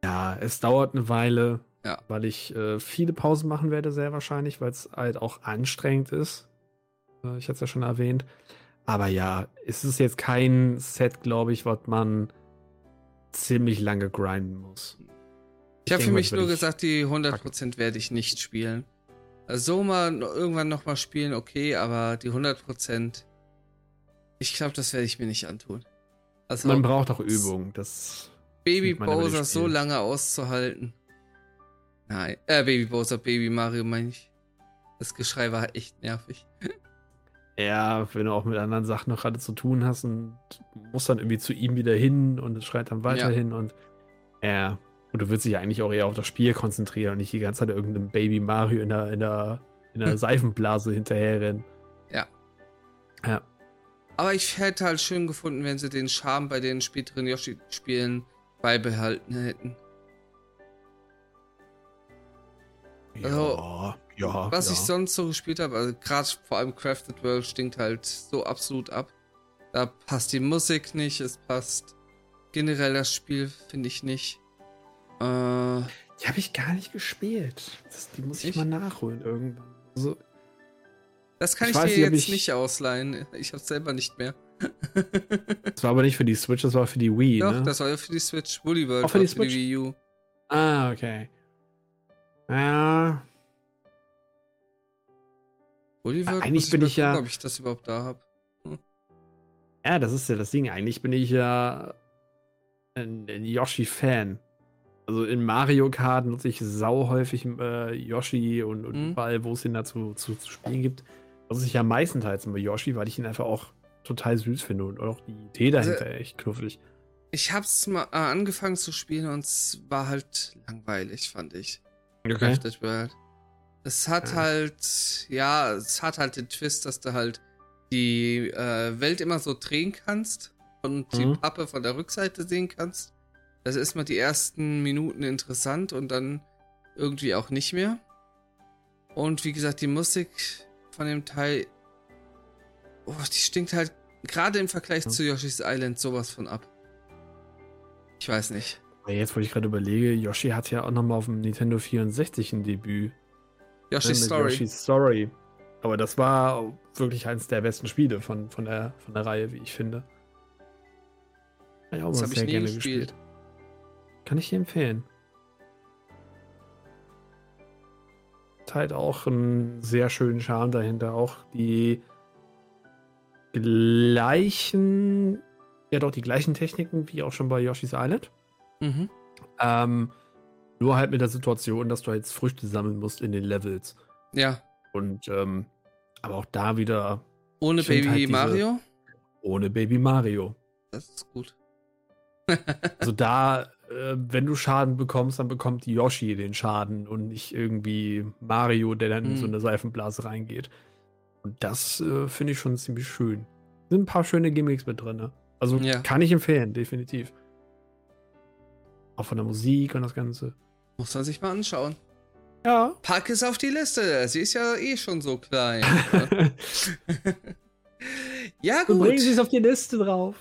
Ja, es dauert eine Weile, ja. weil ich äh, viele Pausen machen werde, sehr wahrscheinlich, weil es halt auch anstrengend ist. Äh, ich hatte es ja schon erwähnt. Aber ja, es ist jetzt kein Set, glaube ich, was man ziemlich lange grinden muss. Ich, ich habe für mich nur gesagt, die 100% packen. werde ich nicht spielen. Also so mal irgendwann nochmal spielen, okay, aber die 100%, ich glaube, das werde ich mir nicht antun. Also, man braucht auch Übung, das Baby Bowser so lange auszuhalten. Nein, äh, Baby Bowser, Baby Mario meine ich. Das Geschrei war echt nervig. Ja, wenn du auch mit anderen Sachen noch gerade zu tun hast und musst dann irgendwie zu ihm wieder hin und schreit dann weiterhin ja. und ja. Und du willst dich ja eigentlich auch eher auf das Spiel konzentrieren und nicht die ganze Zeit irgendeinem Baby Mario in der, in der, in der (laughs) Seifenblase hinterherrennen. Ja. Ja. Aber ich hätte halt schön gefunden, wenn sie den Charme bei den späteren Yoshi-Spielen beibehalten hätten. Also, ja. Was ja. ich sonst so gespielt habe, also gerade vor allem Crafted World stinkt halt so absolut ab. Da passt die Musik nicht, es passt generell das Spiel, finde ich nicht. Äh, die habe ich gar nicht gespielt. Das, die muss ich, ich, mal nachholen irgendwann. Also, das kann ich, ich dir jetzt ich... nicht ausleihen. Ich habe selber nicht mehr. (laughs) das war aber nicht für die Switch, das war für die Wii. Doch, ne? das war ja für die Switch. Woolly World Auch für die, für die Wii U. Ah, okay. Ja. Oliver, eigentlich bin ich ja. ob ich das überhaupt da habe. Hm. Ja, das ist ja das Ding. Eigentlich bin ich ja ein, ein Yoshi-Fan. Also in Mario Kart nutze ich sau häufig äh, Yoshi und, und mhm. überall, wo es ihn dazu zu, zu spielen gibt. Das ist ja meistenteils immer Yoshi, weil ich ihn einfach auch total süß finde und auch die Idee dahinter also, echt knuffig. Ich hab's mal äh, angefangen zu spielen und es war halt langweilig, fand ich. Okay. Crafted World. Es hat ja. halt, ja, es hat halt den Twist, dass du halt die äh, Welt immer so drehen kannst und mhm. die Pappe von der Rückseite sehen kannst. Das ist mal die ersten Minuten interessant und dann irgendwie auch nicht mehr. Und wie gesagt, die Musik von dem Teil, oh, die stinkt halt gerade im Vergleich mhm. zu Yoshi's Island sowas von ab. Ich weiß nicht. Jetzt, wo ich gerade überlege, Yoshi hat ja auch nochmal auf dem Nintendo 64 ein Debüt. Yoshi's Story. Yoshi's Story. Aber das war wirklich eines der besten Spiele von, von, der, von der Reihe, wie ich finde. Habe ich auch das mal sehr gerne gespielt. gespielt. Kann ich dir empfehlen. Hat halt auch einen sehr schönen Charme dahinter. Auch die gleichen, ja doch, die gleichen Techniken wie auch schon bei Yoshi's Island. Mhm. Ähm, nur halt mit der Situation, dass du jetzt Früchte sammeln musst in den Levels. Ja. Und, ähm, aber auch da wieder. Ohne Baby halt diese, Mario? Ohne Baby Mario. Das ist gut. (laughs) also da, äh, wenn du Schaden bekommst, dann bekommt Yoshi den Schaden und nicht irgendwie Mario, der dann mm. in so mhm. eine Seifenblase reingeht. Und das äh, finde ich schon ziemlich schön. Sind ein paar schöne Gimmicks mit drin. Ne? Also ja. kann ich empfehlen, definitiv. Auch von der Musik und das Ganze. Muss man sich mal anschauen. Ja. Pack es auf die Liste. Sie ist ja eh schon so klein. (laughs) ja, gut. Und bringen Sie es auf die Liste drauf.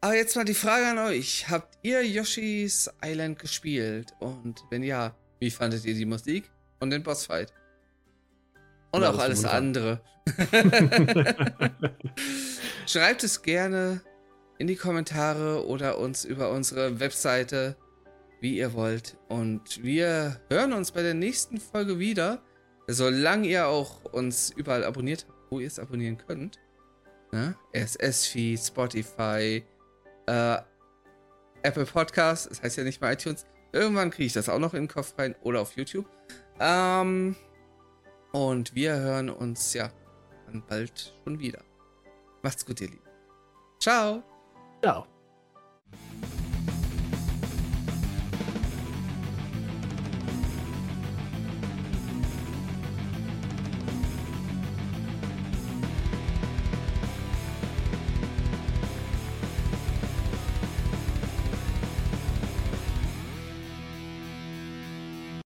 Aber jetzt mal die Frage an euch. Habt ihr Yoshi's Island gespielt? Und wenn ja, wie fandet ihr die Musik und den Bossfight? Und ja, auch alles andere. (laughs) Schreibt es gerne in die Kommentare oder uns über unsere Webseite, wie ihr wollt. Und wir hören uns bei der nächsten Folge wieder. Solange ihr auch uns überall abonniert habt, wo ihr es abonnieren könnt. Ne? RSS-Feed, Spotify, äh, Apple Podcast, das heißt ja nicht mehr iTunes. Irgendwann kriege ich das auch noch in den Kopf rein oder auf YouTube. Ähm, und wir hören uns ja dann bald schon wieder. Macht's gut, ihr Lieben. Ciao. Ciao.